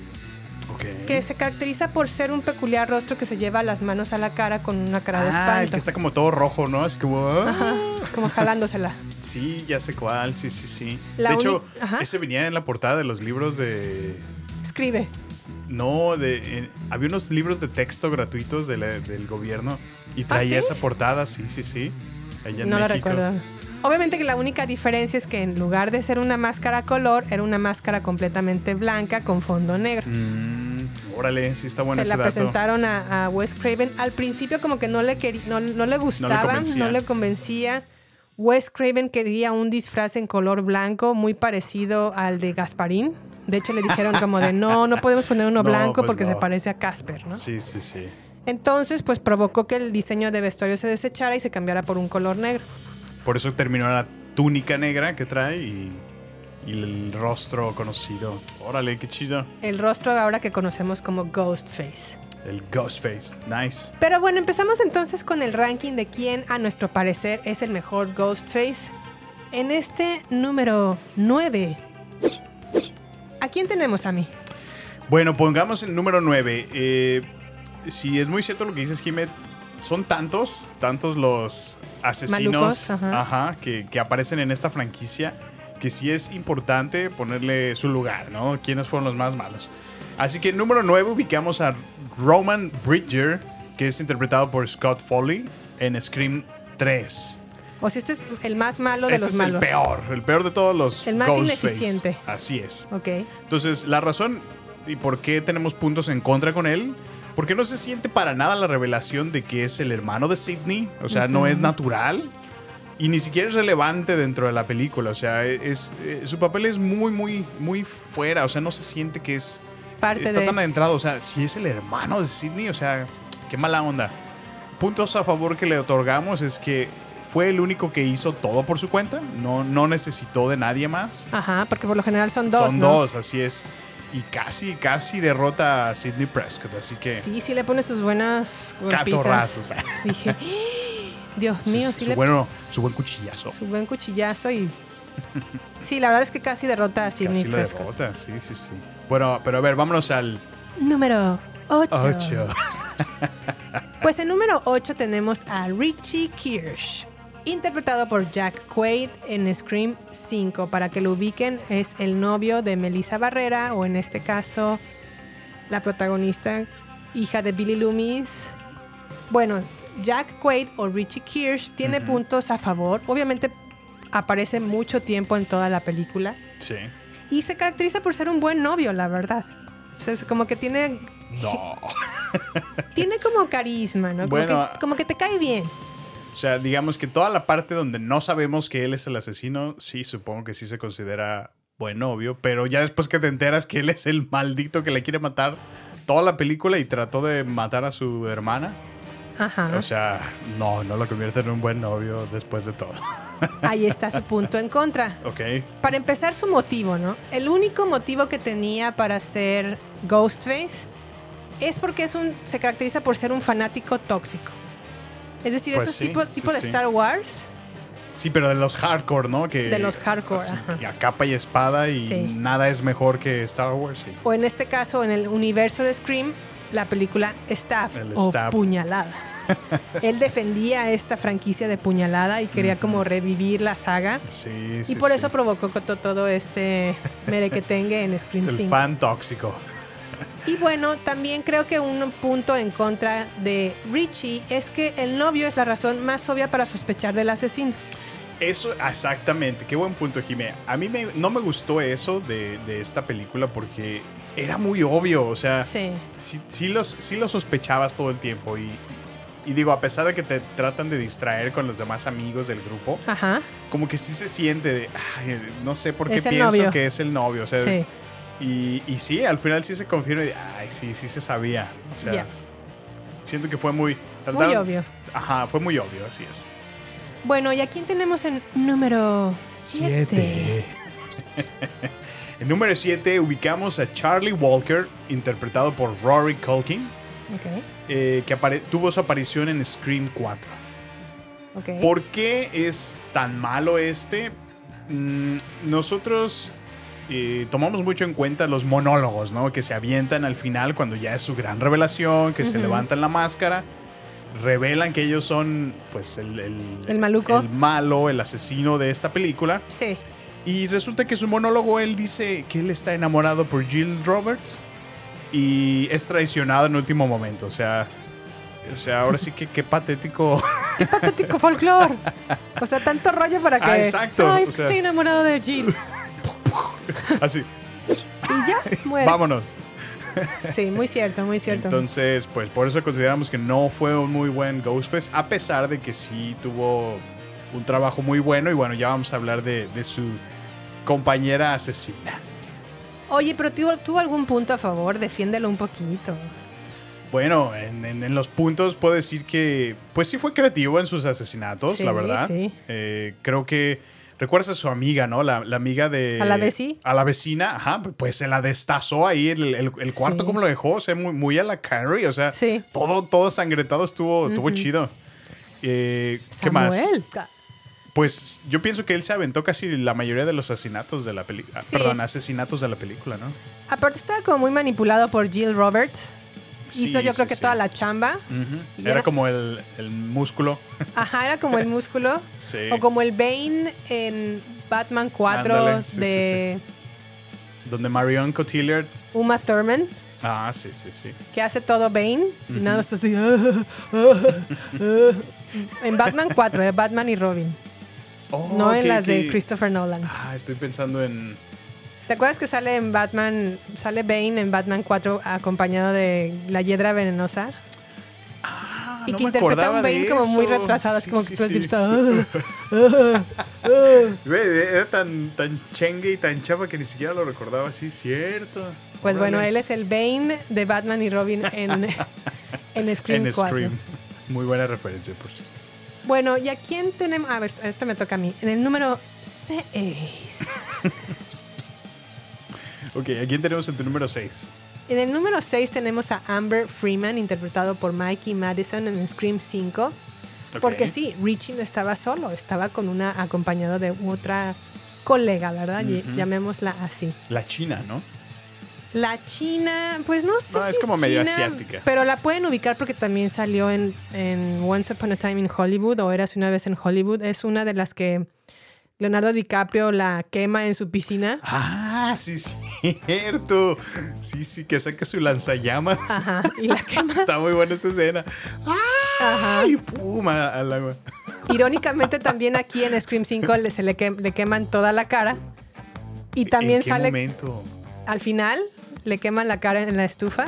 Que se caracteriza por ser un peculiar rostro que se lleva las manos a la cara con una cara de Ah, el espanto. que está como todo rojo, ¿no? Es como... ah. Ajá, como jalándosela. [laughs] Sí, ya sé cuál, sí, sí, sí. La de hecho, Ajá. ese venía en la portada de los libros de... Escribe. No, de... en- había unos libros de texto gratuitos de la- del gobierno y traía ¿Ah, sí? esa portada, sí, sí, sí. Allá en no la recuerdo. Obviamente que la única diferencia es que en lugar de ser una máscara color, era una máscara completamente blanca con fondo negro. Mm, órale, sí está bueno se ese la dato. presentaron a, a Wes Craven. Al principio como que no le, no, no le gustaba, no le, convencía. Wes Craven quería un disfraz en color blanco muy parecido al de Gasparín. De hecho le dijeron como de no, no podemos poner uno [laughs] No, blanco pues porque se parece a Casper, ¿no? Sí, sí, sí. Entonces pues provocó que el diseño de vestuario se desechara y se cambiara por un color negro. Por eso terminó la túnica negra que trae y, y el rostro conocido. Órale, qué chido. El rostro ahora que conocemos como Ghostface. El Ghostface. Nice. Pero bueno, empezamos entonces con el ranking de quién a nuestro parecer es el mejor Ghostface. En este número 9. ¿A quién tenemos a mí? Bueno, pongamos el número 9. si es muy cierto lo que dices, Jiménez, son tantos, tantos los asesinos Malucos, ajá. ajá, que, que aparecen en esta franquicia que sí es importante ponerle su lugar, ¿no? ¿Quiénes fueron los más malos? Así que número 9 ubicamos a Roman Bridger, que es interpretado por Scott Foley en Scream 3. O si este es el más malo de Este los es malos. el peor, el peor de todos los El más Ghostface. ineficiente. Así es. Ok. Entonces, la razón y por qué tenemos puntos en contra con él, porque no se siente para nada la revelación de que es el hermano de Sidney, o sea, no es natural y ni siquiera es relevante dentro de la película, o sea, es, eh, su papel es muy, muy, muy fuera, o sea, no se siente que es Parte está de. tan adentrado, o sea, si es el hermano de Sidney, o sea, qué mala onda. Puntos a favor que le otorgamos es que fue el único que hizo todo por su cuenta, no, no necesitó de nadie más. Ajá, porque por lo general son dos. Son ¿no? dos, así es. Y casi, casi derrota a Sidney Prescott, así que. Sí, sí le pone sus buenas catorrazos. [laughs] Dije, Dios mío, sí su, le bueno, su buen cuchillazo. su buen cuchillazo y. Sí, la verdad es que casi derrota a Sidney Casi Prescott. derrota, sí, sí, sí. Bueno, pero a ver, vámonos al Número 8. 8. [laughs] Pues en número 8 tenemos a Richie Kirsch, interpretado por Jack Quaid en Scream 5. Para que lo ubiquen, es el novio de Melissa Barrera, o en este caso, la protagonista, hija de Billy Loomis. Bueno, Jack Quaid o Richie Kirsch tiene puntos a favor. Obviamente aparece mucho tiempo en toda la película. Sí. Y se caracteriza por ser un buen novio, la verdad. O sea, es como que tiene No. [laughs] tiene como carisma, ¿no? Como, Bueno, que, como que te cae bien. O sea, digamos que toda la parte donde no sabemos que él es el asesino, sí, supongo que sí se considera buen novio, pero ya después que te enteras que él es el maldito que le quiere matar toda la película y trató de matar a su hermana, Ajá. o sea, no, no lo convierte en un buen novio después de todo. [laughs] Ahí está su punto en contra. ¿Ok? Para empezar, su motivo, ¿no? El único motivo que tenía para ser Ghostface es porque es un, se caracteriza por ser un fanático tóxico. Es decir, Pues esos sí, tipos sí, tipo de sí. Star Wars. Sí, pero de los hardcore, ¿no? Que, De los hardcore, así, ajá. que a capa y espada y nada es mejor que Star Wars. O en este caso, en el universo de Scream, la película Staff El o. Puñalada. [laughs] Él defendía esta franquicia de Puñalada y quería como revivir la saga. Sí, sí, Y por sí. eso provocó to- todo este merequetengue en Scream El 5. fan tóxico. Y bueno, también creo que un punto en contra de Richie es que el novio es la razón más obvia para sospechar del asesino. Eso, exactamente. Qué buen punto, Jimé. A mí me- no me gustó eso de, de esta película porque era muy obvio. O sea, Sí. sí, sí los, sí lo sospechabas todo el tiempo. Y, y digo, a pesar de que te tratan de distraer con los demás amigos del grupo, Ajá. como que sí se siente de, "Ay, no sé por qué pienso novio. que es el novio. O sea, Sí. Y, y sí, al final sí se confirma. y, Ay, sí, sí se sabía. O sea, siento que fue muy... Muy obvio. Ajá, fue muy obvio, así es. Bueno, ¿y a quién tenemos en número 7? [laughs] en número 7 ubicamos a Charlie Walker, interpretado por Rory Culkin, Ok. eh, que tuvo su aparición en Scream 4. Ok. ¿Por qué es tan malo este? Mm, nosotros eh, tomamos mucho en cuenta los monólogos, ¿no? Que se avientan al final cuando ya es su gran revelación, que se levantan la máscara, revelan que ellos son, pues, el, el, El maluco. el malo, el asesino de esta película. Sí. Y resulta que su monólogo él dice que él está enamorado por Jill Roberts y es traicionado en último momento. O sea, o sea ahora sí que qué patético. [laughs] Patético folclore. O sea, tanto rollo para que. Ah, exacto, Ay, o es que sea- estoy enamorado de Jill. [laughs] [laughs] Así, Y ya, [laughs] muere. vámonos. Sí, muy cierto, muy cierto. Entonces, pues por eso consideramos que no fue un muy buen Ghostface, a pesar de que sí tuvo un trabajo muy bueno. Y bueno, ya vamos a hablar de, de su compañera asesina. Oye, pero tuvo, tuvo algún punto a favor, defiéndelo un poquito. Bueno, en, en- en los puntos puedo decir que, pues sí fue creativo en sus asesinatos, Sí, la verdad. sí. Eh, creo que, recuerdas a su amiga, ¿no? La, la amiga de... ¿A la veci? A la vecina, ajá, pues se la destazó ahí el, el- el cuarto, Sí. como lo dejó, o sea, muy, muy a la Carrie, o sea, Sí. todo, todo sangretado estuvo, estuvo Ujú. chido. Eh, ¿Qué más? Pues yo pienso que él se aventó casi la mayoría de los asesinatos de la película. Sí. Perdón, asesinatos de la película, ¿no? Aparte estaba como muy manipulado por Jill Roberts. Hizo Sí, yo creo sí, que sí. toda la chamba. Era era- como el, el músculo. Ajá, era como el músculo. [laughs] Sí. O como el Bane en Batman 4 Ándale, sí, sí, de Donde Marion Cotillard. Uma Thurman, Ah, sí, sí, sí. que hace todo Bane. Y nada más está así. [laughs] En Batman 4, eh, Batman y Robin. Oh, no en ok, las de. Christopher Nolan. Ah, estoy pensando en. ¿Te acuerdas que sale en Batman, sale Bane en Batman 4 acompañado de la hiedra venenosa? Ah, y no que me interpreta a un Bane como muy retrasado, es Sí, como sí, que el sí. [laughs] "Ah, ah, ah". Era tan, tan chengue y tan chapa que ni siquiera lo recordaba. Sí, cierto. Pues Órale. bueno, él es el Bane de Batman y Robin en, [laughs] en Scream En 4. Scream. Muy buena referencia, por cierto. Bueno, ¿y a quién tenemos? A ver, esto me toca a mí. En el número 6. [laughs] Ok, ¿a quién tenemos en tu número 6? En el número 6 tenemos a Amber Freeman, interpretado por Mikey Madison en Scream 5. Porque sí, Richie no estaba solo, estaba con una acompañado de otra colega, ¿verdad? Ujú. Llamémosla así. La China, ¿no? La China, pues no sé No, si es como medio China, asiática. Pero la pueden ubicar porque también salió en, en Once Upon a Time in Hollywood o Eras una vez en Hollywood. Es una de las que Leonardo DiCaprio la quema en su piscina. Ah, sí, cierto. Sí, sí, que saca su lanzallamas. Ajá, y la quema. Está muy buena esa escena. Ajá. ¡Ay, puma! Al agua. Irónicamente también aquí en Scream 5 le, se le, que- le queman toda la cara. Y también ¿En qué sale momento? al final, le queman la cara en la estufa.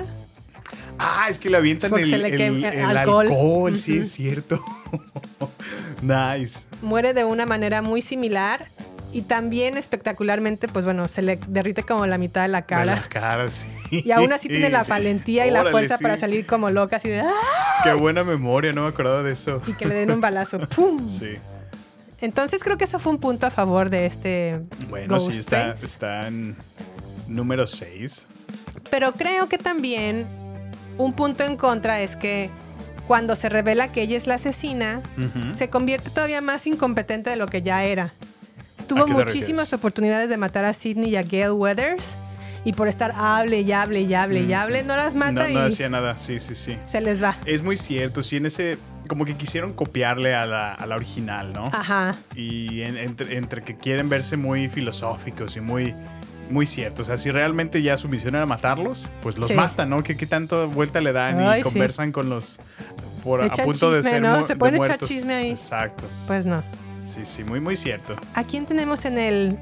Ah, es que le avientan Porque el, le el- el alcohol. alcohol. sí, es cierto. [laughs] nice. Muere de una manera muy similar. Y también espectacularmente, pues bueno, se le derrite como la mitad de la De cara. la cara, sí. Y aún así tiene la [laughs] valentía y la fuerza sí. para salir como loca, así de ¡ah! Qué buena memoria, no me acordaba de eso. y que le den un balazo. ¡Pum! [laughs] Sí. Entonces creo que eso fue un punto a favor de este Bueno, sí, está, está en número 6. Pero creo que también un punto en contra es que cuando se revela que ella es la asesina, se convierte todavía más incompetente de lo que ya era. Tuvo ¿A qué te muchísimas oportunidades de matar a Sidney y a Gail Weathers y por estar hable y hable y hable y hable, no las mata Mm. No, y no hacía nada, sí, sí, sí. se les va. Es muy cierto, sí, en ese. Como que quisieron copiarle a la, a la original, ¿no? Ajá. Y en- entre, entre que quieren verse muy filosóficos y muy. Muy cierto, o sea, si realmente ya su misión era matarlos, pues los Sí. matan, ¿no? ¿Qué, qué tanto vuelta le dan Ay, y sí. conversan con los por a punto de chisme, ser ¿no? Se de pueden echar chisme ahí. Exacto. Pues no. Sí, sí, muy, muy cierto. ¿A quién tenemos en el...?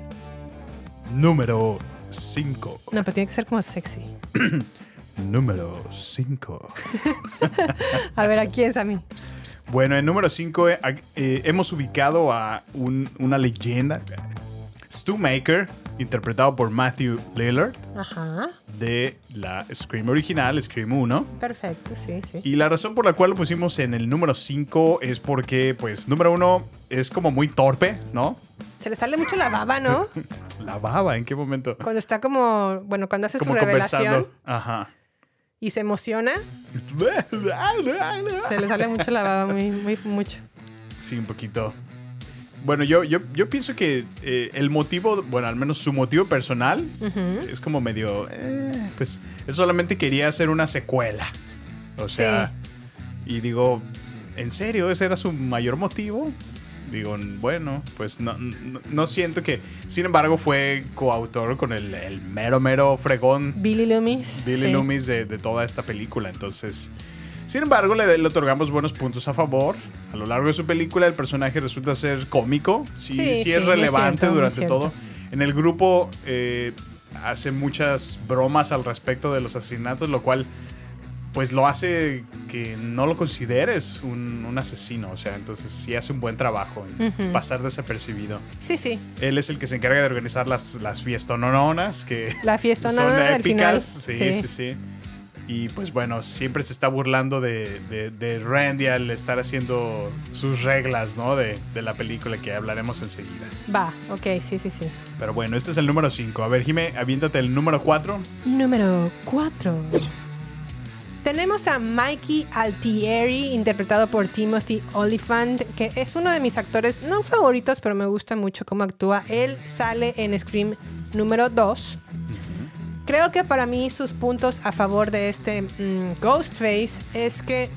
Número 5. No, pero tiene que ser como sexy. [clears throat] Número 5. [laughs] A ver, ¿a quién es a mí? Bueno, en número 5 hemos ubicado a un- una leyenda, Stu Maker, interpretado por Matthew Lillard, Ajá. de la Scream original, Scream 1. Perfecto, sí, sí. Y la razón por la cual lo pusimos en el número 5 es porque, pues, número 1 es como muy torpe, ¿no? Se le sale mucho la baba, ¿no? [laughs] La baba, ¿en qué momento? Cuando está como, bueno, cuando hace Como su revelación conversando. Ajá. y se emociona, [laughs] se le sale mucho la baba, muy, muy, mucho. Sí, un poquito. Bueno, yo, yo, yo pienso que eh, el motivo, bueno, al menos su motivo personal, Ujú. es como medio. eh, pues él solamente quería hacer una secuela. O sea, y digo, ¿en serio? ¿Ese era su mayor motivo? Digo, bueno, pues no, no, no siento que. Sin embargo, fue coautor con el, el mero, mero fregón Billy Loomis. Billy sí. Loomis de, de toda esta película. Entonces, sin embargo, le, le otorgamos buenos puntos a favor. A lo largo de su película, el personaje resulta ser cómico. Sí, Sí, sí, sí, es relevante durante todo. En el grupo eh, hace muchas bromas al respecto de los asesinatos, lo cual pues lo hace que no lo consideres un, un asesino. O sea, entonces sí hace un buen trabajo en Ujú. pasar desapercibido. Sí, sí. Él es el que se encarga de organizar las, las fiestononas que La fiesta [laughs] son épicas. final. Sí, sí, sí, Y pues bueno, siempre se está burlando de, de- de Randy al estar haciendo sus reglas, ¿no? De, de la película que hablaremos enseguida. Va, ok, sí, sí, sí. Pero bueno, este es el número 5. A ver, Jime, aviéntate el número 4. Número 4. Tenemos a Mikey Altieri, interpretado por Timothy Oliphant, que es uno de mis actores no favoritos, pero me gusta mucho cómo actúa. Él sale en Scream número 2. Creo que para mí sus puntos a favor de este mm, Ghostface es que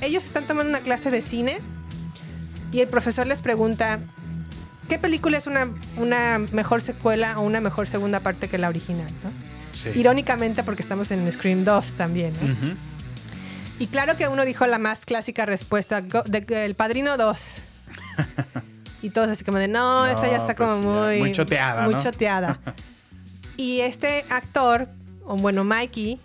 ellos están tomando una clase de cine y el profesor les pregunta, ¿qué película es una, una mejor secuela o una mejor segunda parte que la original? ¿no? Sí. Irónicamente porque estamos en Scream 2 también. Y claro que uno dijo la más clásica respuesta, de, de El Padrino 2. [laughs] y todos así como de, no, esa ya está pues como ya, muy... muy choteada, Muy ¿no? choteada. [laughs] y este actor, o bueno, Mikey,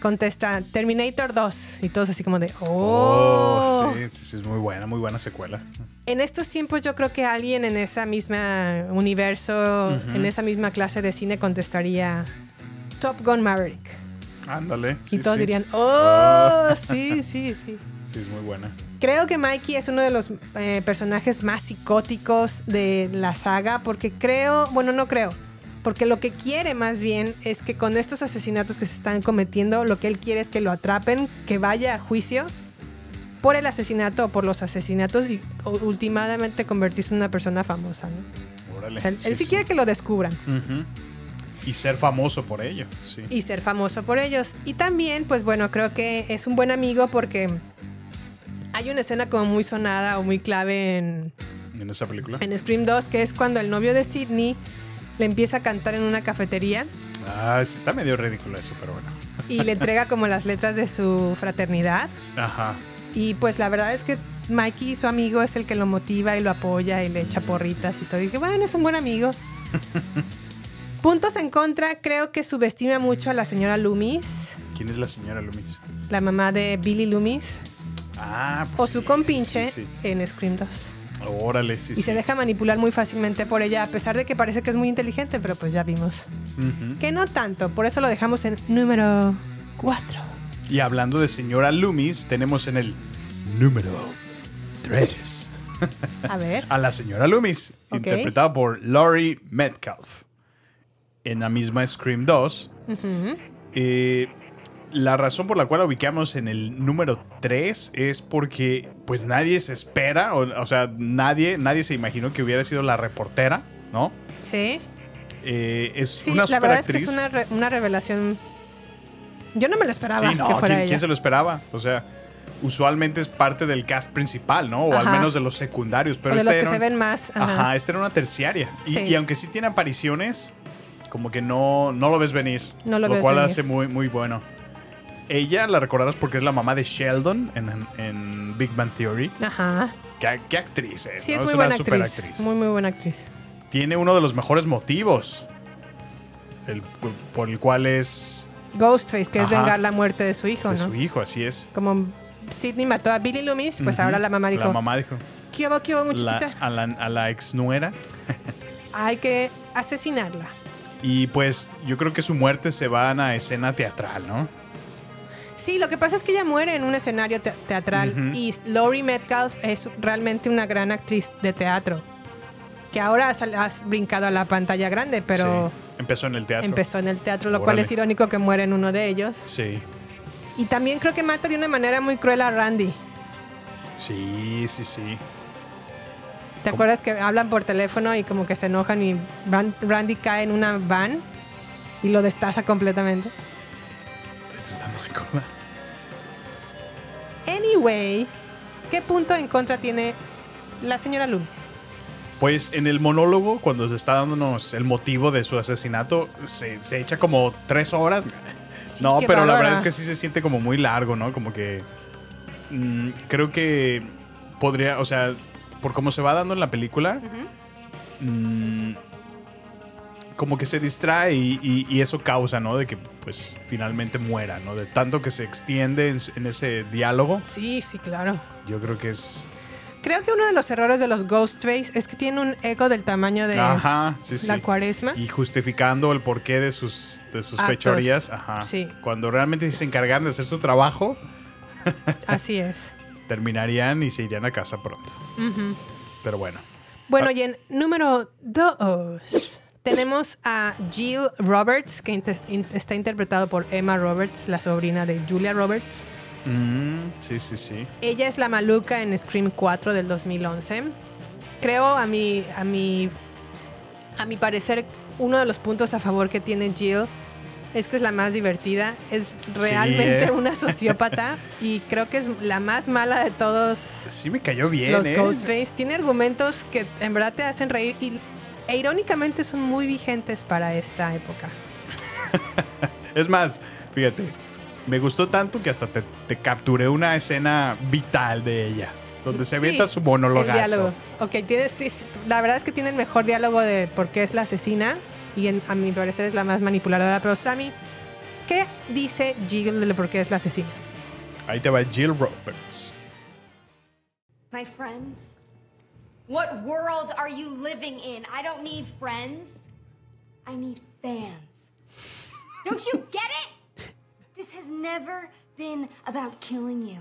contesta Terminator 2. Y todos así como de, oh. Oh, sí, sí, sí, es muy buena, muy buena secuela. En estos tiempos yo creo que alguien en esa misma universo, en esa misma clase de cine contestaría Top Gun Maverick. Ándale. y todos sí. dirían, oh, sí, sí, sí. Sí, es muy buena. Creo que Mikey es uno de los eh, personajes más psicóticos de la saga porque creo, bueno, no creo, porque lo que quiere más bien es que con estos asesinatos que se están cometiendo, lo que él quiere es que lo atrapen, que vaya a juicio por el asesinato o por los asesinatos y últimamente convertirse en una persona famosa. ¿no? Órale. O sea, él, él sí quiere que lo descubran. Y ser famoso por ello, sí. y ser famoso por ellos. Y también, pues bueno, creo que es un buen amigo porque hay una escena como muy sonada o muy clave en, En esa película. en Scream 2, que es cuando el novio de Sidney le empieza a cantar en una cafetería Ah, sí, está medio ridículo eso, pero bueno. y le entrega como las letras de su fraternidad. Ajá. Y pues la verdad es que Mikey, su amigo, es el que lo motiva y lo apoya y le echa porritas y todo. Y dije, bueno, es un buen amigo. [laughs] Puntos en contra, creo que subestima mucho a la señora Loomis, ¿Quién es la señora Loomis? la mamá de Billy Loomis, Ah, o pues su sí, compinche Sí, en Scream 2. Sí. Órale, sí, Y sí. se deja manipular muy fácilmente por ella, a pesar de que parece que es muy inteligente, pero pues ya vimos que no tanto. Por eso lo dejamos en número 4. Y hablando de señora Loomis, tenemos en el número 3 A ver. [laughs] a la señora Loomis, interpretada por Laurie Metcalf. En la misma Scream 2. Ujú. Eh, la razón por la cual la ubicamos en el número 3 es porque pues nadie se espera, o, o sea, nadie, nadie se imaginó que hubiera sido la reportera, ¿no? Sí. Eh, es Sí, una la verdad es que superactriz. es una, re- una revelación. Yo no me lo esperaba Sí, no, que fuera ¿quién, ella. quién se lo esperaba? O sea, usualmente es parte del cast principal, ¿no? O al menos de los secundarios. Pero o de esta los que era se ven más. Ajá. Ajá. esta era una terciaria. Y, Sí. y aunque sí tiene apariciones, como que no, no lo ves venir. No lo ves cual venir. hace muy, muy bueno. Ella la recordarás porque es la mamá de Sheldon en, en Big Bang Theory. Ajá. ¿Qué, qué actriz es? Sí, ¿no? es muy buena actriz. Muy, muy buena actriz. Tiene uno de los mejores motivos. el- por el cual es Ghostface, que es vengar la muerte de su hijo, de ¿no? su hijo, así es. Como Sidney mató a Billy Loomis, pues ahora la mamá dijo: La mamá dijo. ¿Qué hubo, qué hubo, la- muchachita? a la, a la ex nuera. [laughs] Hay que asesinarla. Y pues yo creo que su muerte se va a una escena teatral, ¿no? Sí, lo que pasa es que ella muere en un escenario te- teatral y Laurie Metcalf es realmente una gran actriz de teatro. Que ahora has, has brincado a la pantalla grande, pero Sí. Empezó en el teatro. empezó en el teatro, lo cual es irónico que muere en uno de ellos. Sí. Y también creo que mata de una manera muy cruel a Randy. Sí, sí, sí. ¿Te acuerdas que hablan por teléfono y como que se enojan y Ran- Randy cae en una van y lo destaza completamente? Anyway, ¿qué punto en contra tiene la señora Loomis? Pues en el monólogo, cuando se está dándonos el motivo de su asesinato, se, se echa como tres horas. Sí, no, pero la verdad es que sí se siente como muy largo, ¿no? Como que. mm, creo que podría, o sea, por cómo se va dando en la película, como que se distrae y, y- y eso causa, ¿no? De que pues finalmente muera, ¿no? De tanto que se extiende en, en ese diálogo, Sí, sí, claro. yo creo que es. Creo que uno de los errores de los Ghostface es que tiene un ego del tamaño de Ajá, sí, sí. la cuaresma. Y justificando el porqué de sus, de sus Actos. fechorías. Ajá. Sí. Cuando realmente se encargan de hacer su trabajo, [laughs] Así es. terminarían y se irían a casa pronto. Ujú. Pero bueno. Bueno, y en número dos tenemos a Jill Roberts, que inter- in- está interpretado por Emma Roberts, la sobrina de Julia Roberts. Mm, sí, sí, sí. Ella es la maluca en Scream 4 del 2011. Creo, a mi, a mi, a mi parecer, uno de los puntos a favor que tiene Jill es que es la más divertida. Es realmente ¿eh? [laughs] una sociópata y creo que es la más mala de todos Sí me cayó bien, los ¿eh? Ghostface. Tiene argumentos que en verdad te hacen reír y e irónicamente son muy vigentes para esta época. [laughs] Es más, fíjate, me gustó tanto que hasta te, te capturé una escena vital de ella, donde se Sí, avienta su El monologazo. diálogo. Ok, tienes, sí, sí, la verdad es que tiene el mejor diálogo de por qué es la asesina y en- a mi parecer es la más manipuladora. Pero Sammy, ¿qué dice Jill de por qué es la asesina? Ahí te va Jill Roberts. My friends? What world are you living in? I don't need friends. I need fans. Don't you get it? This has never been about killing you.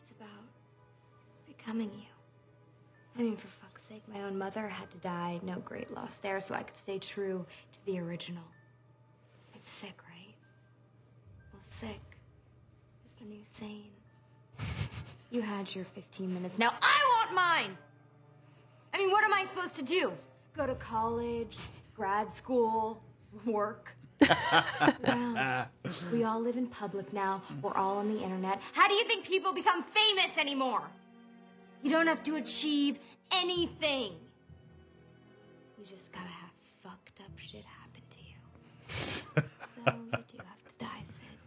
It's about becoming you. I mean, for fuck's sake, my own mother had to die. No great loss there, so I could stay true to the original. It's sick, right? Well, sick is the new sane. You had your 15 minutes. Now I want mine! I mean, what am I supposed to do? Go to college, grad school, work? [laughs] well, we all live in public now. We're all on the internet. How do you think people become famous anymore? You don't have to achieve anything. You just gotta have fucked up shit happen to you. [laughs] so you do have to die, Sid.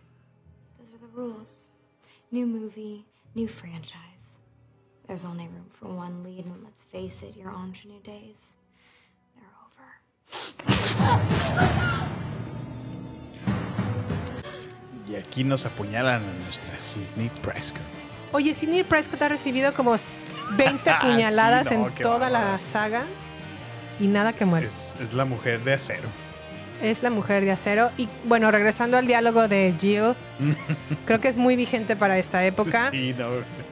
Those are the rules. New movie, new franchise. There's only room for one lead, and let's face it, your ingenue days, they're over. Y aquí nos apuñalan a nuestra Sidney Prescott. Oye, Sidney Prescott ha recibido como s- 20 [laughs] puñaladas Sí, no, en toda la saga y nada que muere. Es, es la mujer de acero. Es la mujer de acero. Y bueno, regresando al diálogo de Jill, [laughs] creo que es muy vigente para esta época. Sí, no.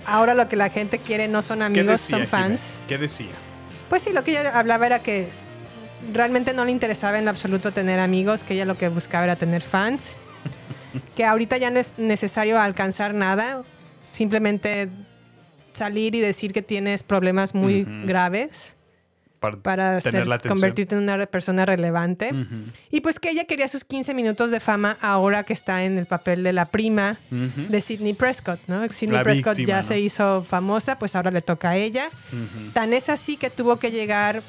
Ahora lo que la gente quiere no son ¿Qué amigos, decía, son fans. Jimé? ¿Qué decía? Pues sí, lo que ella hablaba era que realmente no le interesaba en absoluto tener amigos, que ella lo que buscaba era tener fans. [laughs] que ahorita ya no es necesario alcanzar nada, simplemente salir y decir que tienes problemas muy graves Para, para tener ser- la atención. convertirte en una persona relevante. Y pues que ella quería sus 15 minutos de fama ahora que está en el papel de la prima de Sidney Prescott, ¿no? Sidney La Prescott víctima, ya ¿no? se hizo famosa, pues ahora le toca a ella. Tan es así que tuvo que llegar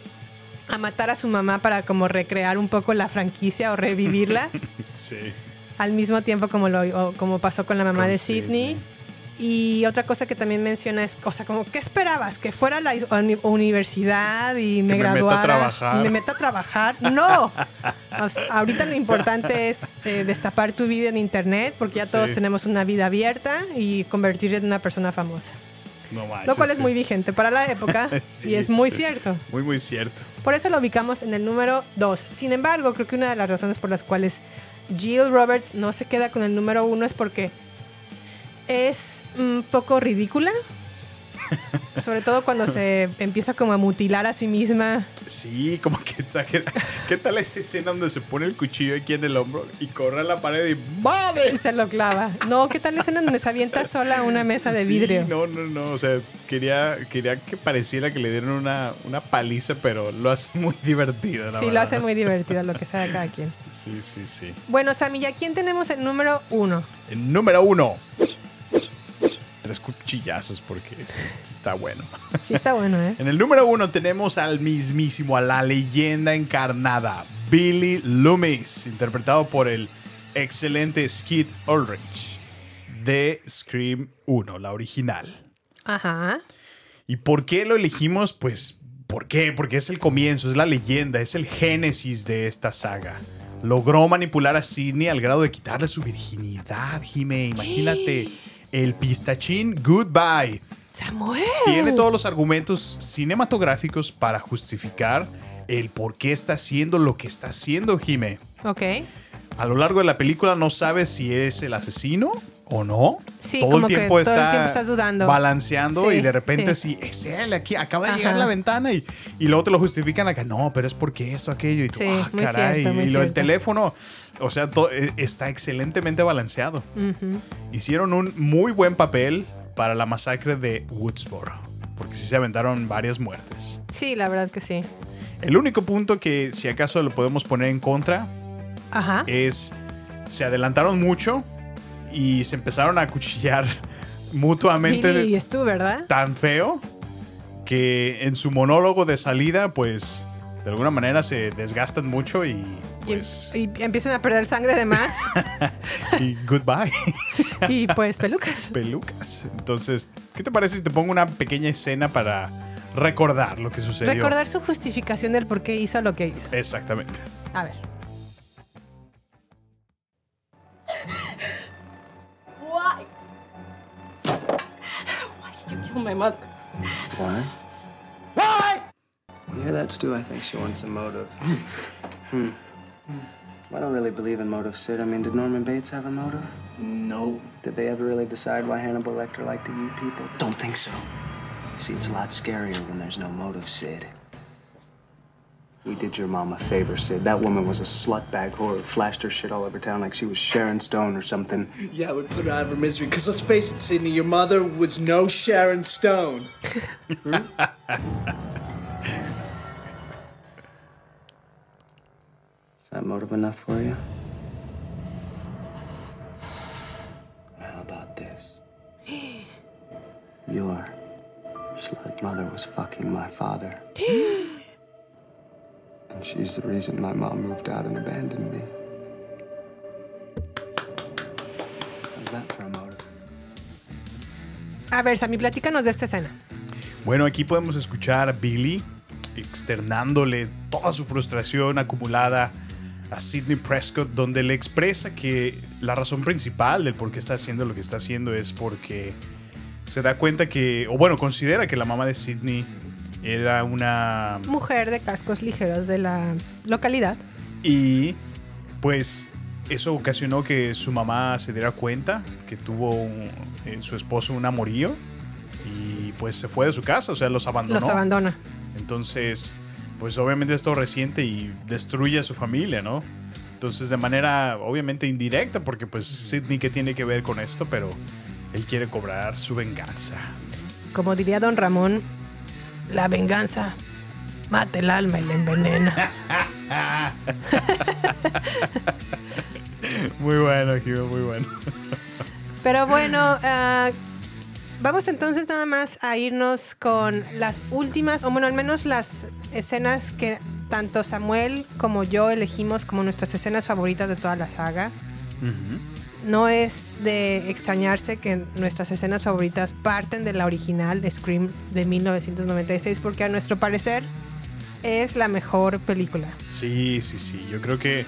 a matar a su mamá para como recrear un poco la franquicia o revivirla, [laughs] Sí. al mismo tiempo como, lo, como pasó con la mamá Con de Sidney. Y otra cosa que también menciona es, o sea, como, ¿qué esperabas? ¿Que fuera a la uni- universidad y me me meta a graduara? ¿Y me meta a trabajar? ¡No! [laughs] O sea, ahorita lo importante es eh, destapar tu vida en internet, porque ya Sí. todos tenemos una vida abierta y convertirte en una persona famosa. No manches, Lo cual es sí. muy vigente para la época [laughs] Sí. y es muy cierto. Muy, muy cierto. Por eso lo ubicamos en el número 2. Sin embargo, creo que una de las razones por las cuales Jill Roberts no se queda con el número 1 es porque es un poco ridícula. [laughs] Sobre todo cuando se empieza como a mutilar a sí misma. Sí, como que exagera. ¿Qué tal esa escena donde se pone el cuchillo aquí en el hombro y corre a la pared y Y ¡Madre! se lo clava. No, ¿qué tal la escena donde se avienta sola a una mesa de Sí, vidrio? no, no, no. O sea, quería, quería que pareciera que le dieran una, una paliza, pero lo hace muy divertido, la sí, lo hace muy divertido lo que sea de cada quien. Sí, sí, sí. Bueno, Sammy, ¿y a quién tenemos el número 1? El número uno. Tres cuchillazos porque sí, sí está bueno. Sí está bueno, ¿eh? En el número uno tenemos al mismísimo, a la leyenda encarnada, Billy Loomis, interpretado por el excelente Skid Ulrich de Scream 1, la original. Ajá. ¿Y por qué lo elegimos? Pues, ¿por qué? Porque es el comienzo, es la leyenda, es el génesis de esta saga. Logró manipular a Sidney al grado de quitarle su virginidad, Jime. Imagínate, [gasps] el pistachín Goodbye. Samuel. Tiene todos los argumentos cinematográficos para justificar el por qué está haciendo lo que está haciendo, Jime. Ok. A lo largo de la película no sabes si es el asesino o no. Sí, todo como el que tiempo todo el está tiempo estás dudando. balanceando Sí, y de repente sí. sí. es él, aquí acaba de Ajá. llegar a la ventana y, y luego te lo justifican acá, no, pero es porque esto, aquello y tú, Sí, ah, muy caray, cierto, muy y lo del teléfono, o sea, to- eh, está excelentemente balanceado. Hicieron un muy buen papel para la masacre de Woodsboro, porque sí se aventaron varias muertes. Sí, la verdad que sí. El único punto que si acaso lo podemos poner en contra Ajá. es se adelantaron mucho y se empezaron a cuchillar [laughs] mutuamente Billy y tú, ¿verdad? tan feo que en su monólogo de salida, pues de alguna manera se desgastan mucho y Y, pues y empiezan a perder sangre de más. [laughs] y goodbye. [laughs] y pues pelucas. Pelucas. Entonces, ¿qué te parece si te pongo una pequeña escena para recordar lo que sucedió? Recordar su justificación del por qué hizo lo que hizo. Exactamente. A ver. Kill my mother? Why? Why? You hear that, Stu? I think she wants a motive. hmm. I don't really believe in motive, Sid. I mean, did Norman Bates have a motive? No. Did they ever really decide why Hannibal Lecter liked to eat people? Don't think so. See, it's a lot scarier when there's no motive, Sid. We did your mom a favor, Sid. That woman was a slutbag whore who flashed her shit all over town like she was Sharon Stone or something. Yeah, we put her out of her misery. Because let's face it, Sidney, your mother was no Sharon Stone. Hmm? [laughs] Is that motive enough for you? How about this? [gasps] Your slut mother was fucking my father. [gasps] [gasps] and she's the reason my mom moved out and abandoned me. How's that for a motive? A ver, Sammy, platícanos de esta escena. Bueno, aquí podemos escuchar a Billy externándole toda su frustración acumulada a Sidney Prescott, donde le expresa que la razón principal del por qué está haciendo lo que está haciendo es porque se da cuenta que, o bueno, considera que la mamá de Sidney era una... Mujer de cascos ligeros de la localidad. Y pues eso ocasionó que su mamá se diera cuenta que tuvo un- eh, su esposo un amorío y pues se fue de su casa, o sea, los abandonó. Los abandona. Entonces, pues obviamente esto reciente y destruye a su familia, ¿no? Entonces, de manera obviamente indirecta, porque pues Sidney que tiene que ver con esto, pero él quiere cobrar su venganza. Como diría don Ramón, la venganza mata el alma y la envenena. [laughs] muy bueno, Gio, muy bueno. Pero bueno, ah, vamos entonces nada más a irnos con las últimas, o bueno, al menos las escenas que tanto Samuel como yo elegimos como nuestras escenas favoritas de toda la saga. No es de extrañarse que nuestras escenas favoritas parten de la original Scream de 1996, porque a nuestro parecer es la mejor película. Sí, sí, sí. Yo creo que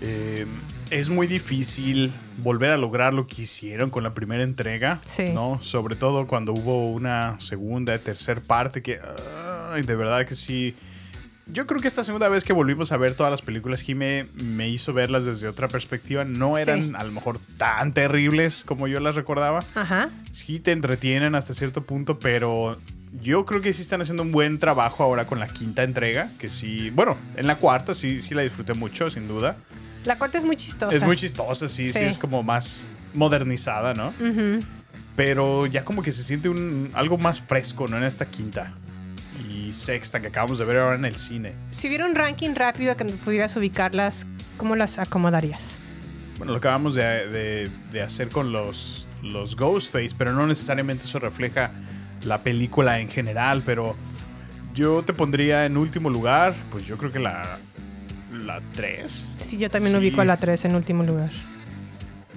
eh, es muy difícil volver a lograr lo que hicieron con la primera entrega. Sí. ¿no? Sobre todo cuando hubo una segunda, tercera parte que... ay, de verdad que sí. Yo creo que esta segunda vez que volvimos a ver todas las películas, Jime me hizo verlas desde otra perspectiva. No eran Sí. a lo mejor tan terribles como yo las recordaba. Ajá. Sí te entretienen hasta cierto punto, pero yo creo que sí están haciendo un buen trabajo ahora con la quinta entrega, que sí, bueno, en la cuarta sí, sí la disfruté mucho, sin duda. La corte es muy chistosa. Es muy chistosa, sí, sí, Sí. es como más modernizada, ¿no? Ujú. Pero ya como que se siente un, algo más fresco, ¿no? En esta quinta sexta que acabamos de ver ahora en el cine. Si hubiera un ranking rápido que pudieras ubicarlas, ¿cómo las acomodarías? Bueno, lo acabamos de, de- de hacer con los, los Ghostface, pero no necesariamente eso refleja la película en general, pero yo te pondría en último lugar, pues yo creo que la, la 3. Sí, yo también Sí. ubico a la 3 en último lugar.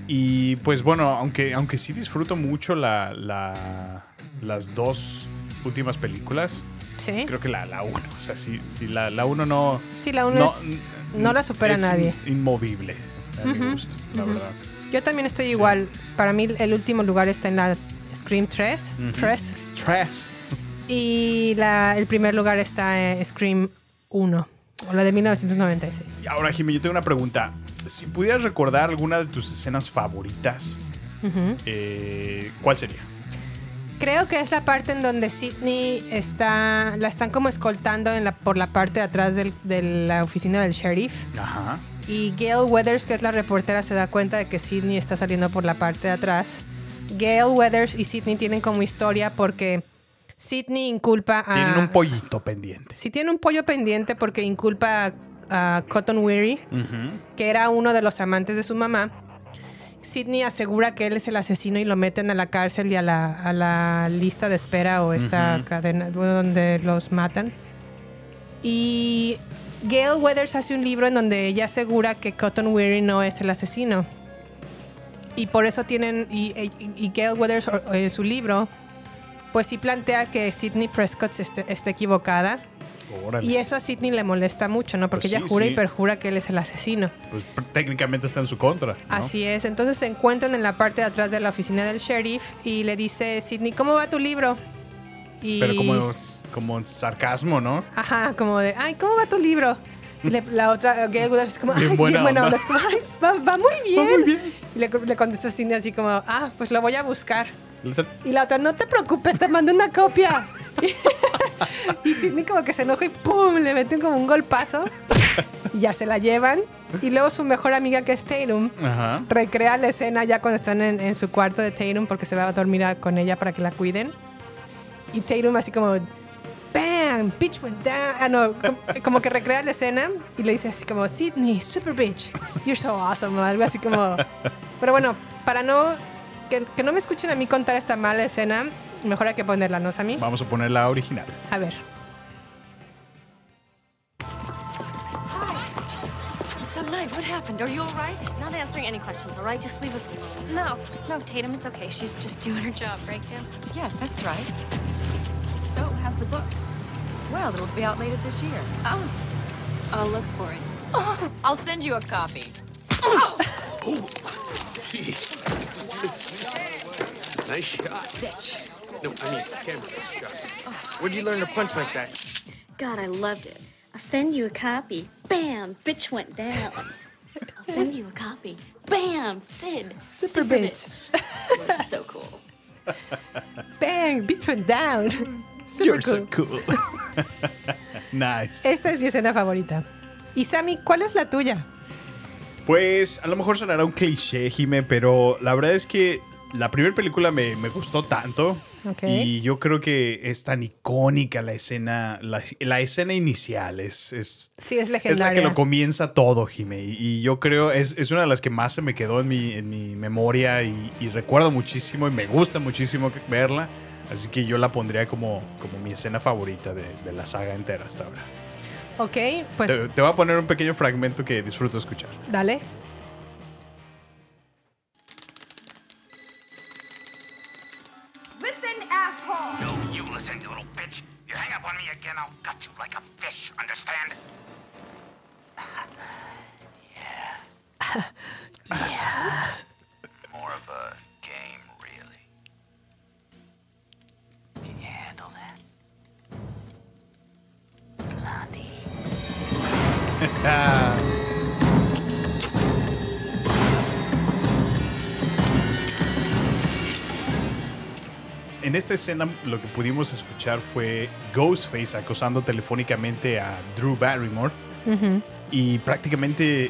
Y pues bueno, aunque, aunque sí disfruto mucho la, la- las dos últimas películas, Sí. creo que la 1, o sea, si, si la 1 no... Sí, la 1 es- no la supera es nadie. in- inmovible, a mi Ujú, gusto, la ujú. verdad. Yo también estoy igual. Para mí el último lugar está en la Scream 3. Ujú. 3. Tres. Y la, el primer lugar está en Scream 1. O la de 1996. Y ahora, Jimmy, yo tengo una pregunta. Si pudieras recordar alguna de tus escenas favoritas, eh, ¿cuál sería? Creo que es la parte en donde Sidney está. La están como escoltando en la, por la parte de atrás del- de la oficina del sheriff. Ajá. Y Gail Weathers, que es la reportera, se da cuenta de que Sidney está saliendo por la parte de atrás. Gail Weathers y Sidney tienen como historia porque Sidney inculpa a. Tienen un pollito pendiente. Sí, tiene un pollo pendiente porque inculpa a Cotton Weary, Ujú. que era uno de los amantes de su mamá. Sidney asegura que él es el asesino y lo meten a la cárcel y a la, a la lista de espera o esta cadena donde los matan. Y Gail Weathers hace un libro en donde ella asegura que Cotton Weary no es el asesino. Y por eso tienen, y, y- y Gail Weathers en su libro, pues sí plantea que Sidney Prescott esté, esté equivocada. Órale. Y eso a Sidney le molesta mucho, ¿no? Porque Pues ella sí, jura sí. y perjura que él es el asesino. Pues técnicamente está en su contra. ¿no? Así es. Entonces se encuentran en la parte de atrás de la oficina del sheriff y le dice Sidney, ¿cómo va tu libro? Y, Pero como, como sarcasmo, ¿no? Ajá, como de, ay, ¿cómo va tu libro? Le- la otra, Gail Weathers, es como, Bien ay, buena bien buena onda. onda. Es como, ay, va, va muy [laughs] bien. Y le, le contesta Sidney así como, ah, pues lo voy a buscar. Y la otra, no te preocupes, te mando una copia. [laughs] y Sidney como que se enoja y ¡pum! Le meten como un golpazo. Y ya se la llevan. Y luego su mejor amiga, que es Tatum, Ajá. recrea la escena ya cuando están en, en su cuarto de Tatum porque se va a dormir con ella para que la cuiden. Y Tatum así como, ¡bam! Bitch went down. Ah, no, como, como que recrea la escena y le dice así como, Sidney, super bitch, you're so awesome, o algo así como... Pero bueno, para no... Que, que no me escuchen a mí contar esta mala escena, mejor hay que ponerla, ¿no, Sammy? Vamos a poner la original. A ver. So, Knight, what happened? Are you all right? She's not answering any questions, all right? Just leave us alone. No, no, Tatum, it's okay. She's just doing her job, right, Kim? Yes, that's right. So, how's the book? Well, it'll be out later this year. Oh, I'll look for it. [coughs] I'll send you a copy. Oh, Nice shot. Bitch. No, I mean, camera. Where'd you learn to punch like that? God, I loved it. I'll send you a copy. Bam! Bitch went down. I'll send you a copy. Bam! Sid. Super bitch. You're so cool. [laughs] ¡Bang! Bitch went down. Super You're so cool. cool. [laughs] nice. Esta es mi escena favorita. Y Sammy, ¿cuál es la tuya? Pues a lo mejor sonará un cliché, Jime, pero la verdad es que la primera película me, me gustó tanto. Ok. Y yo creo que es tan icónica la escena, la, la escena inicial. Es, es, Sí, es es la que legendaria. lo comienza todo, Jime. Y, y yo creo, es, es una de las que más se me quedó en mi, en mi memoria y, y recuerdo muchísimo y me gusta muchísimo verla. Así que yo la pondría como, como mi escena favorita de, de la saga entera hasta ahora. Ok, pues te, te voy a poner un pequeño fragmento que disfruto escuchar. dale. Me again, I'll gut you like a fish, understand? yeah. [laughs] yeah. More of a game, really. Can you handle that? [laughs] En esta escena lo que pudimos escuchar fue Ghostface acosando telefónicamente a Drew Barrymore. Y prácticamente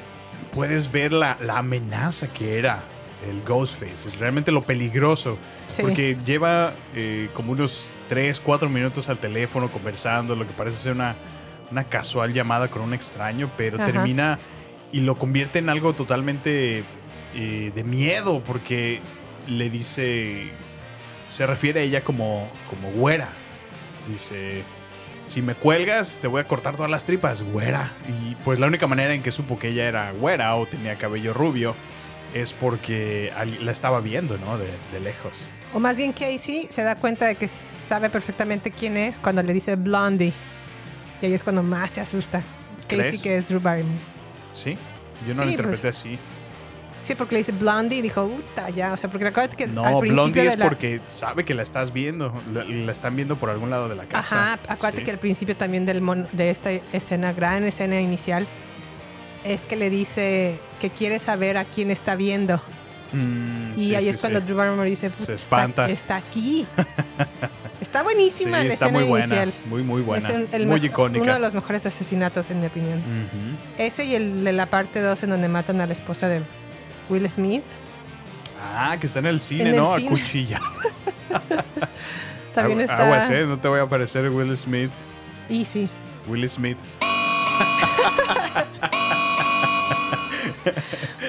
puedes ver la, la amenaza que era el Ghostface, realmente lo peligroso, Sí. porque lleva eh, como unos 3, 4 minutos al teléfono conversando, lo que parece ser una, una casual llamada con un extraño, pero termina y lo convierte en algo totalmente eh, de miedo, porque le dice, se refiere a ella como, como güera, dice... Si me cuelgas, te voy a cortar todas las tripas, güera. Y pues la única manera en que supo que ella era güera o tenía cabello rubio es porque la estaba viendo, ¿no? De, de lejos. O más bien Casey se da cuenta de que sabe perfectamente quién es cuando le dice Blondie. Y ahí es cuando más se asusta. Casey, que es Drew Barrymore. ¿Sí? Yo no Sí, lo interpreté pues. así. Sí, porque le dice Blondie y dijo, puta, ya. O sea, porque recuerda que al No, principio Blondie de es la... porque sabe que la estás viendo. La, la están viendo por algún lado de la casa. Ajá, acuérdate Sí. que al principio también del mon- de esta escena, gran escena inicial, es que le dice que quiere saber a quién está viendo. Mm, Y sí, ahí sí, es cuando. Drew Barrymore dice, Se "Puta, espanta. Está, está aquí. [laughs] está buenísima la está escena muy buena. inicial. Muy, muy buena. Es el- el muy icónica. Uno de los mejores asesinatos, en mi opinión. Ese y el de la parte 2 en donde matan a la esposa de Will Smith. Ah, que está en el cine, En el ¿no? cine. A cuchilla. [laughs] También está Aguas, ¿eh? No te voy a parecer Will Smith. Easy. Will Smith. [laughs]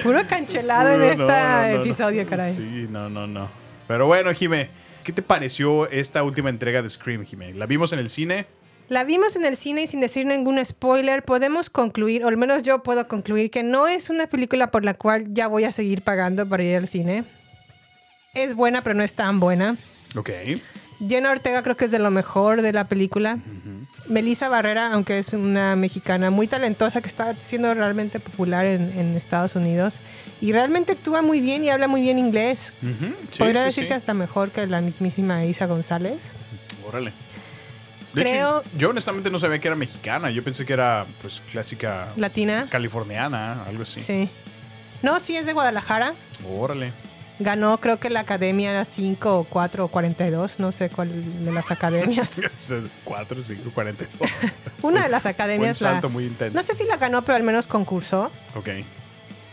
Puro cancelado en este no, no, no. episodio, caray. Sí, no, no, no. Pero bueno, Jime, ¿qué te pareció esta última entrega de Scream, Jime? ¿La vimos en el cine? La vimos en el cine y sin decir ningún spoiler, podemos concluir, o al menos yo puedo concluir, que no es una película por la cual ya voy a seguir pagando para ir al cine. Es buena, pero no es tan buena. Ok. Jenna Ortega creo que es de lo mejor de la película. Melissa Barrera, aunque es una mexicana muy talentosa que está siendo realmente popular en, en Estados Unidos y realmente actúa muy bien y habla muy bien inglés. Ujú, sí, Podría sí, decir sí. que hasta mejor que la mismísima Isa González. Órale. De Creo- hecho, yo honestamente no sabía que era mexicana. Yo pensé que era, pues, clásica Latina. californiana, algo así. Sí. No, sí es de Guadalajara. Órale. Ganó creo que la academia 5 o 4 o 42, no sé cuál de las academias. 4, 5, 42. Una de las un academias la... salto muy intenso. No sé si la ganó, pero al menos concursó. Ok.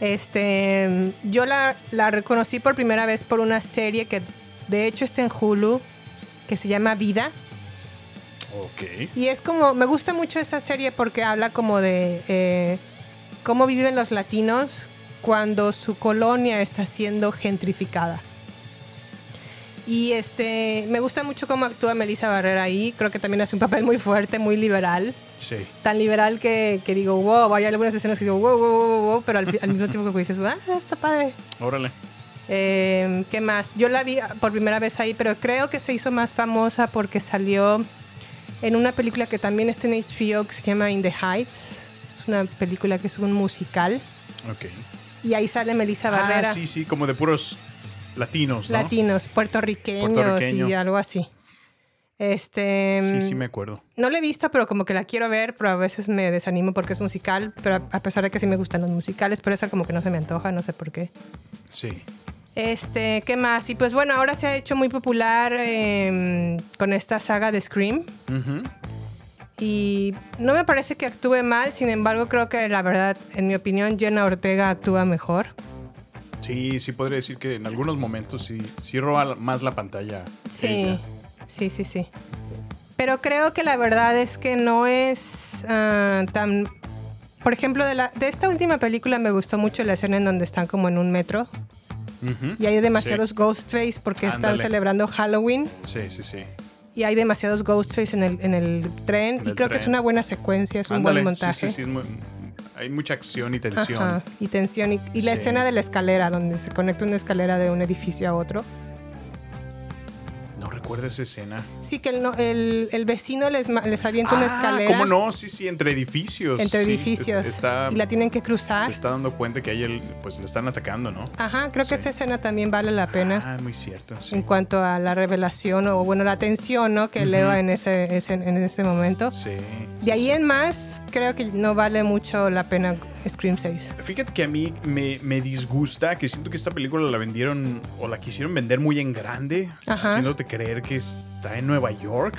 Este, yo la, la reconocí por primera vez por una serie que de hecho está en Hulu, que se llama Vida. Ok. Y es como, me gusta mucho esa serie porque habla como de eh, cómo viven los latinos cuando su colonia está siendo gentrificada. Y este, me gusta mucho cómo actúa Melissa Barrera ahí. Creo que también hace un papel muy fuerte, muy liberal. Sí. Tan liberal que, que digo, wow, hay algunas escenas que digo, wow, wow, wow, wow, pero al, mismo tiempo que dices, ah, está padre. Órale. Eh, ¿Qué más? Yo la vi por primera vez ahí, pero creo que se hizo más famosa porque salió en una película que también está en HBO que se llama In the Heights. Es una película que es un musical. Ok. Y ahí sale Melissa Barrera. Ah, sí, sí, como de puros latinos, ¿no? Latinos, puertorriqueños Puertorriqueño. y algo así. Este. Sí, sí, me acuerdo. No la he visto, pero como que la quiero ver, pero a veces me desanimo porque es musical, pero a- a pesar de que sí me gustan los musicales, pero esa como que no se me antoja, no sé por qué. Sí. Este, ¿qué más? Y pues bueno, ahora se ha hecho muy popular eh, con esta saga de Scream. Y no me parece que actúe mal, sin embargo, creo que la verdad, en mi opinión, Jenna Ortega actúa mejor. Sí, sí podría decir que en algunos momentos sí, sí roba más la pantalla. Sí, ella. sí, sí, sí. Pero creo que la verdad es que no es ah, tan... Por ejemplo, de, la, de esta última película me gustó mucho la escena en donde están como en un metro Y hay demasiados Sí. Ghostface porque están celebrando Halloween. Sí, sí, sí. y hay demasiados Ghostface en el, en el tren. En y el creo que es una buena secuencia, es un buen sí, montaje. Sí, sí, es muy- hay mucha acción y tensión. Ajá, y tensión. Y, y la Sí. escena de la escalera, donde se conecta una escalera de un edificio a otro. Recuerdo esa escena. Sí, que el, no- el, el vecino les, les avienta una Ah, escalera. ¿Cómo no? Sí, sí, entre edificios. Entre Sí, edificios. es- Está, y la tienen que cruzar. se está dando cuenta que ahí el- pues le están atacando, ¿no? Ajá, creo que esa escena también vale la pena. Ah, muy cierto. sí. En cuanto a la revelación o, bueno, la tensión, ¿no? Que Ujú. eleva en ese, ese- en ese momento. Sí. De ahí en más, creo que no vale mucho la pena Scream 6. Fíjate que a mí me, me disgusta que siento que esta película la vendieron o la quisieron vender muy en grande, Ajá. haciéndote creer que está en Nueva York.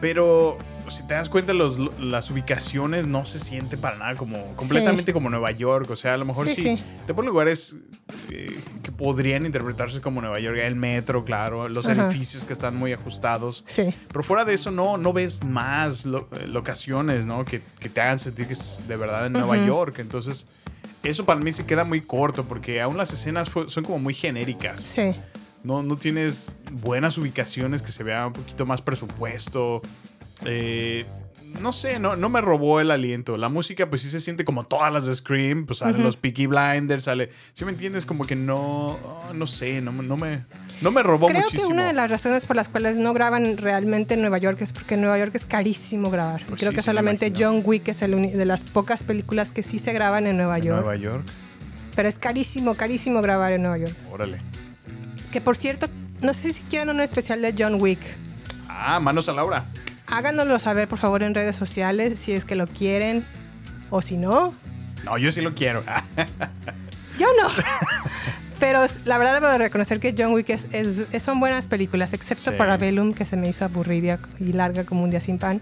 Pero si te das cuenta, los, las ubicaciones no se sienten para nada como completamente como Nueva York. O sea, a lo mejor Sí, sí, sí. te ponen lugares eh, que podrían interpretarse como Nueva York. El metro, claro, los Ajá. edificios que están muy ajustados. Sí. Pero fuera de eso, no, no ves más lo- eh, locaciones, ¿no? Que, que te hagan sentir que es de verdad en Nueva. York. Entonces, eso para mí se queda muy corto porque aún las escenas son como muy genéricas. Sí. No, no tienes buenas ubicaciones que se vea un poquito más presupuesto. Eh, no sé, no, no me robó el aliento. La música, pues sí se siente como todas las de Scream. Pues salen Ujú. los Peaky Blinders, sale. ¿Sí me entiendes? Como que no. oh, no sé, no, me- no me. No me robó Creo muchísimo. que una de las razones por las cuales no graban realmente en Nueva York es porque en Nueva York es carísimo grabar. Pues Creo sí, que solamente. John Wick es el de las pocas películas que sí se graban en Nueva York. Nueva York. Pero es carísimo, carísimo grabar en Nueva York. Órale. Que por cierto, no sé si quieren un especial de John Wick. Ah, manos a la obra. Háganoslo saber, por favor, en redes sociales, si es que lo quieren. O si no, No, yo sí lo quiero. [laughs] yo no. [laughs] Pero la verdad debo de reconocer que John Wick es, es- es- son buenas películas, excepto Sí. para Bellum, que se me hizo aburrida y larga como un día sin pan.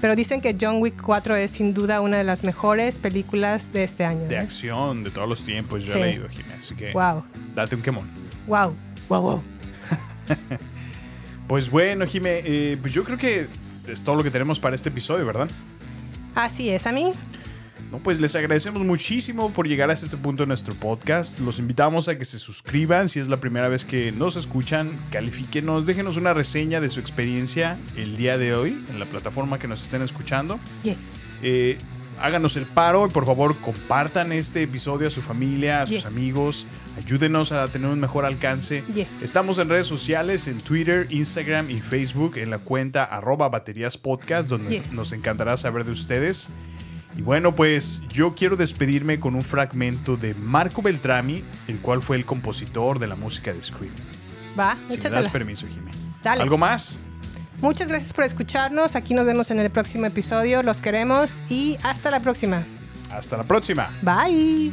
Pero dicen que John Wick 4 es sin duda una de las mejores películas de este año. de ¿no? acción de todos los tiempos, yo Sí. he leído, Jiménez. Así que Wow, date un quemón. wow, wow, wow. Pues bueno, Jimé, eh, pues yo creo que es todo lo que tenemos para este episodio, ¿verdad? Así es, a mí. No, pues les agradecemos muchísimo por llegar hasta este punto de nuestro podcast. Los invitamos a que se suscriban si es la primera vez que nos escuchan, califíquenos, déjenos una reseña de su experiencia el día de hoy en la plataforma que nos estén escuchando. Yeah. Eh, háganos el paro y por favor compartan este episodio a su familia, a sus amigos. Ayúdenos a tener un mejor alcance. Yeah. Estamos en redes sociales, en Twitter, Instagram y Facebook, en la cuenta arroba baterías podcast, donde Yeah. nos encantará saber de ustedes. Y bueno, pues yo quiero despedirme con un fragmento de Marco Beltrami, el cual fue el compositor de la música de Scream. Va, Si me das échatela. permiso, Jimmy. Dale. ¿Algo más? Muchas gracias por escucharnos. Aquí nos vemos en el próximo episodio. Los queremos y hasta la próxima. Hasta la próxima. Bye.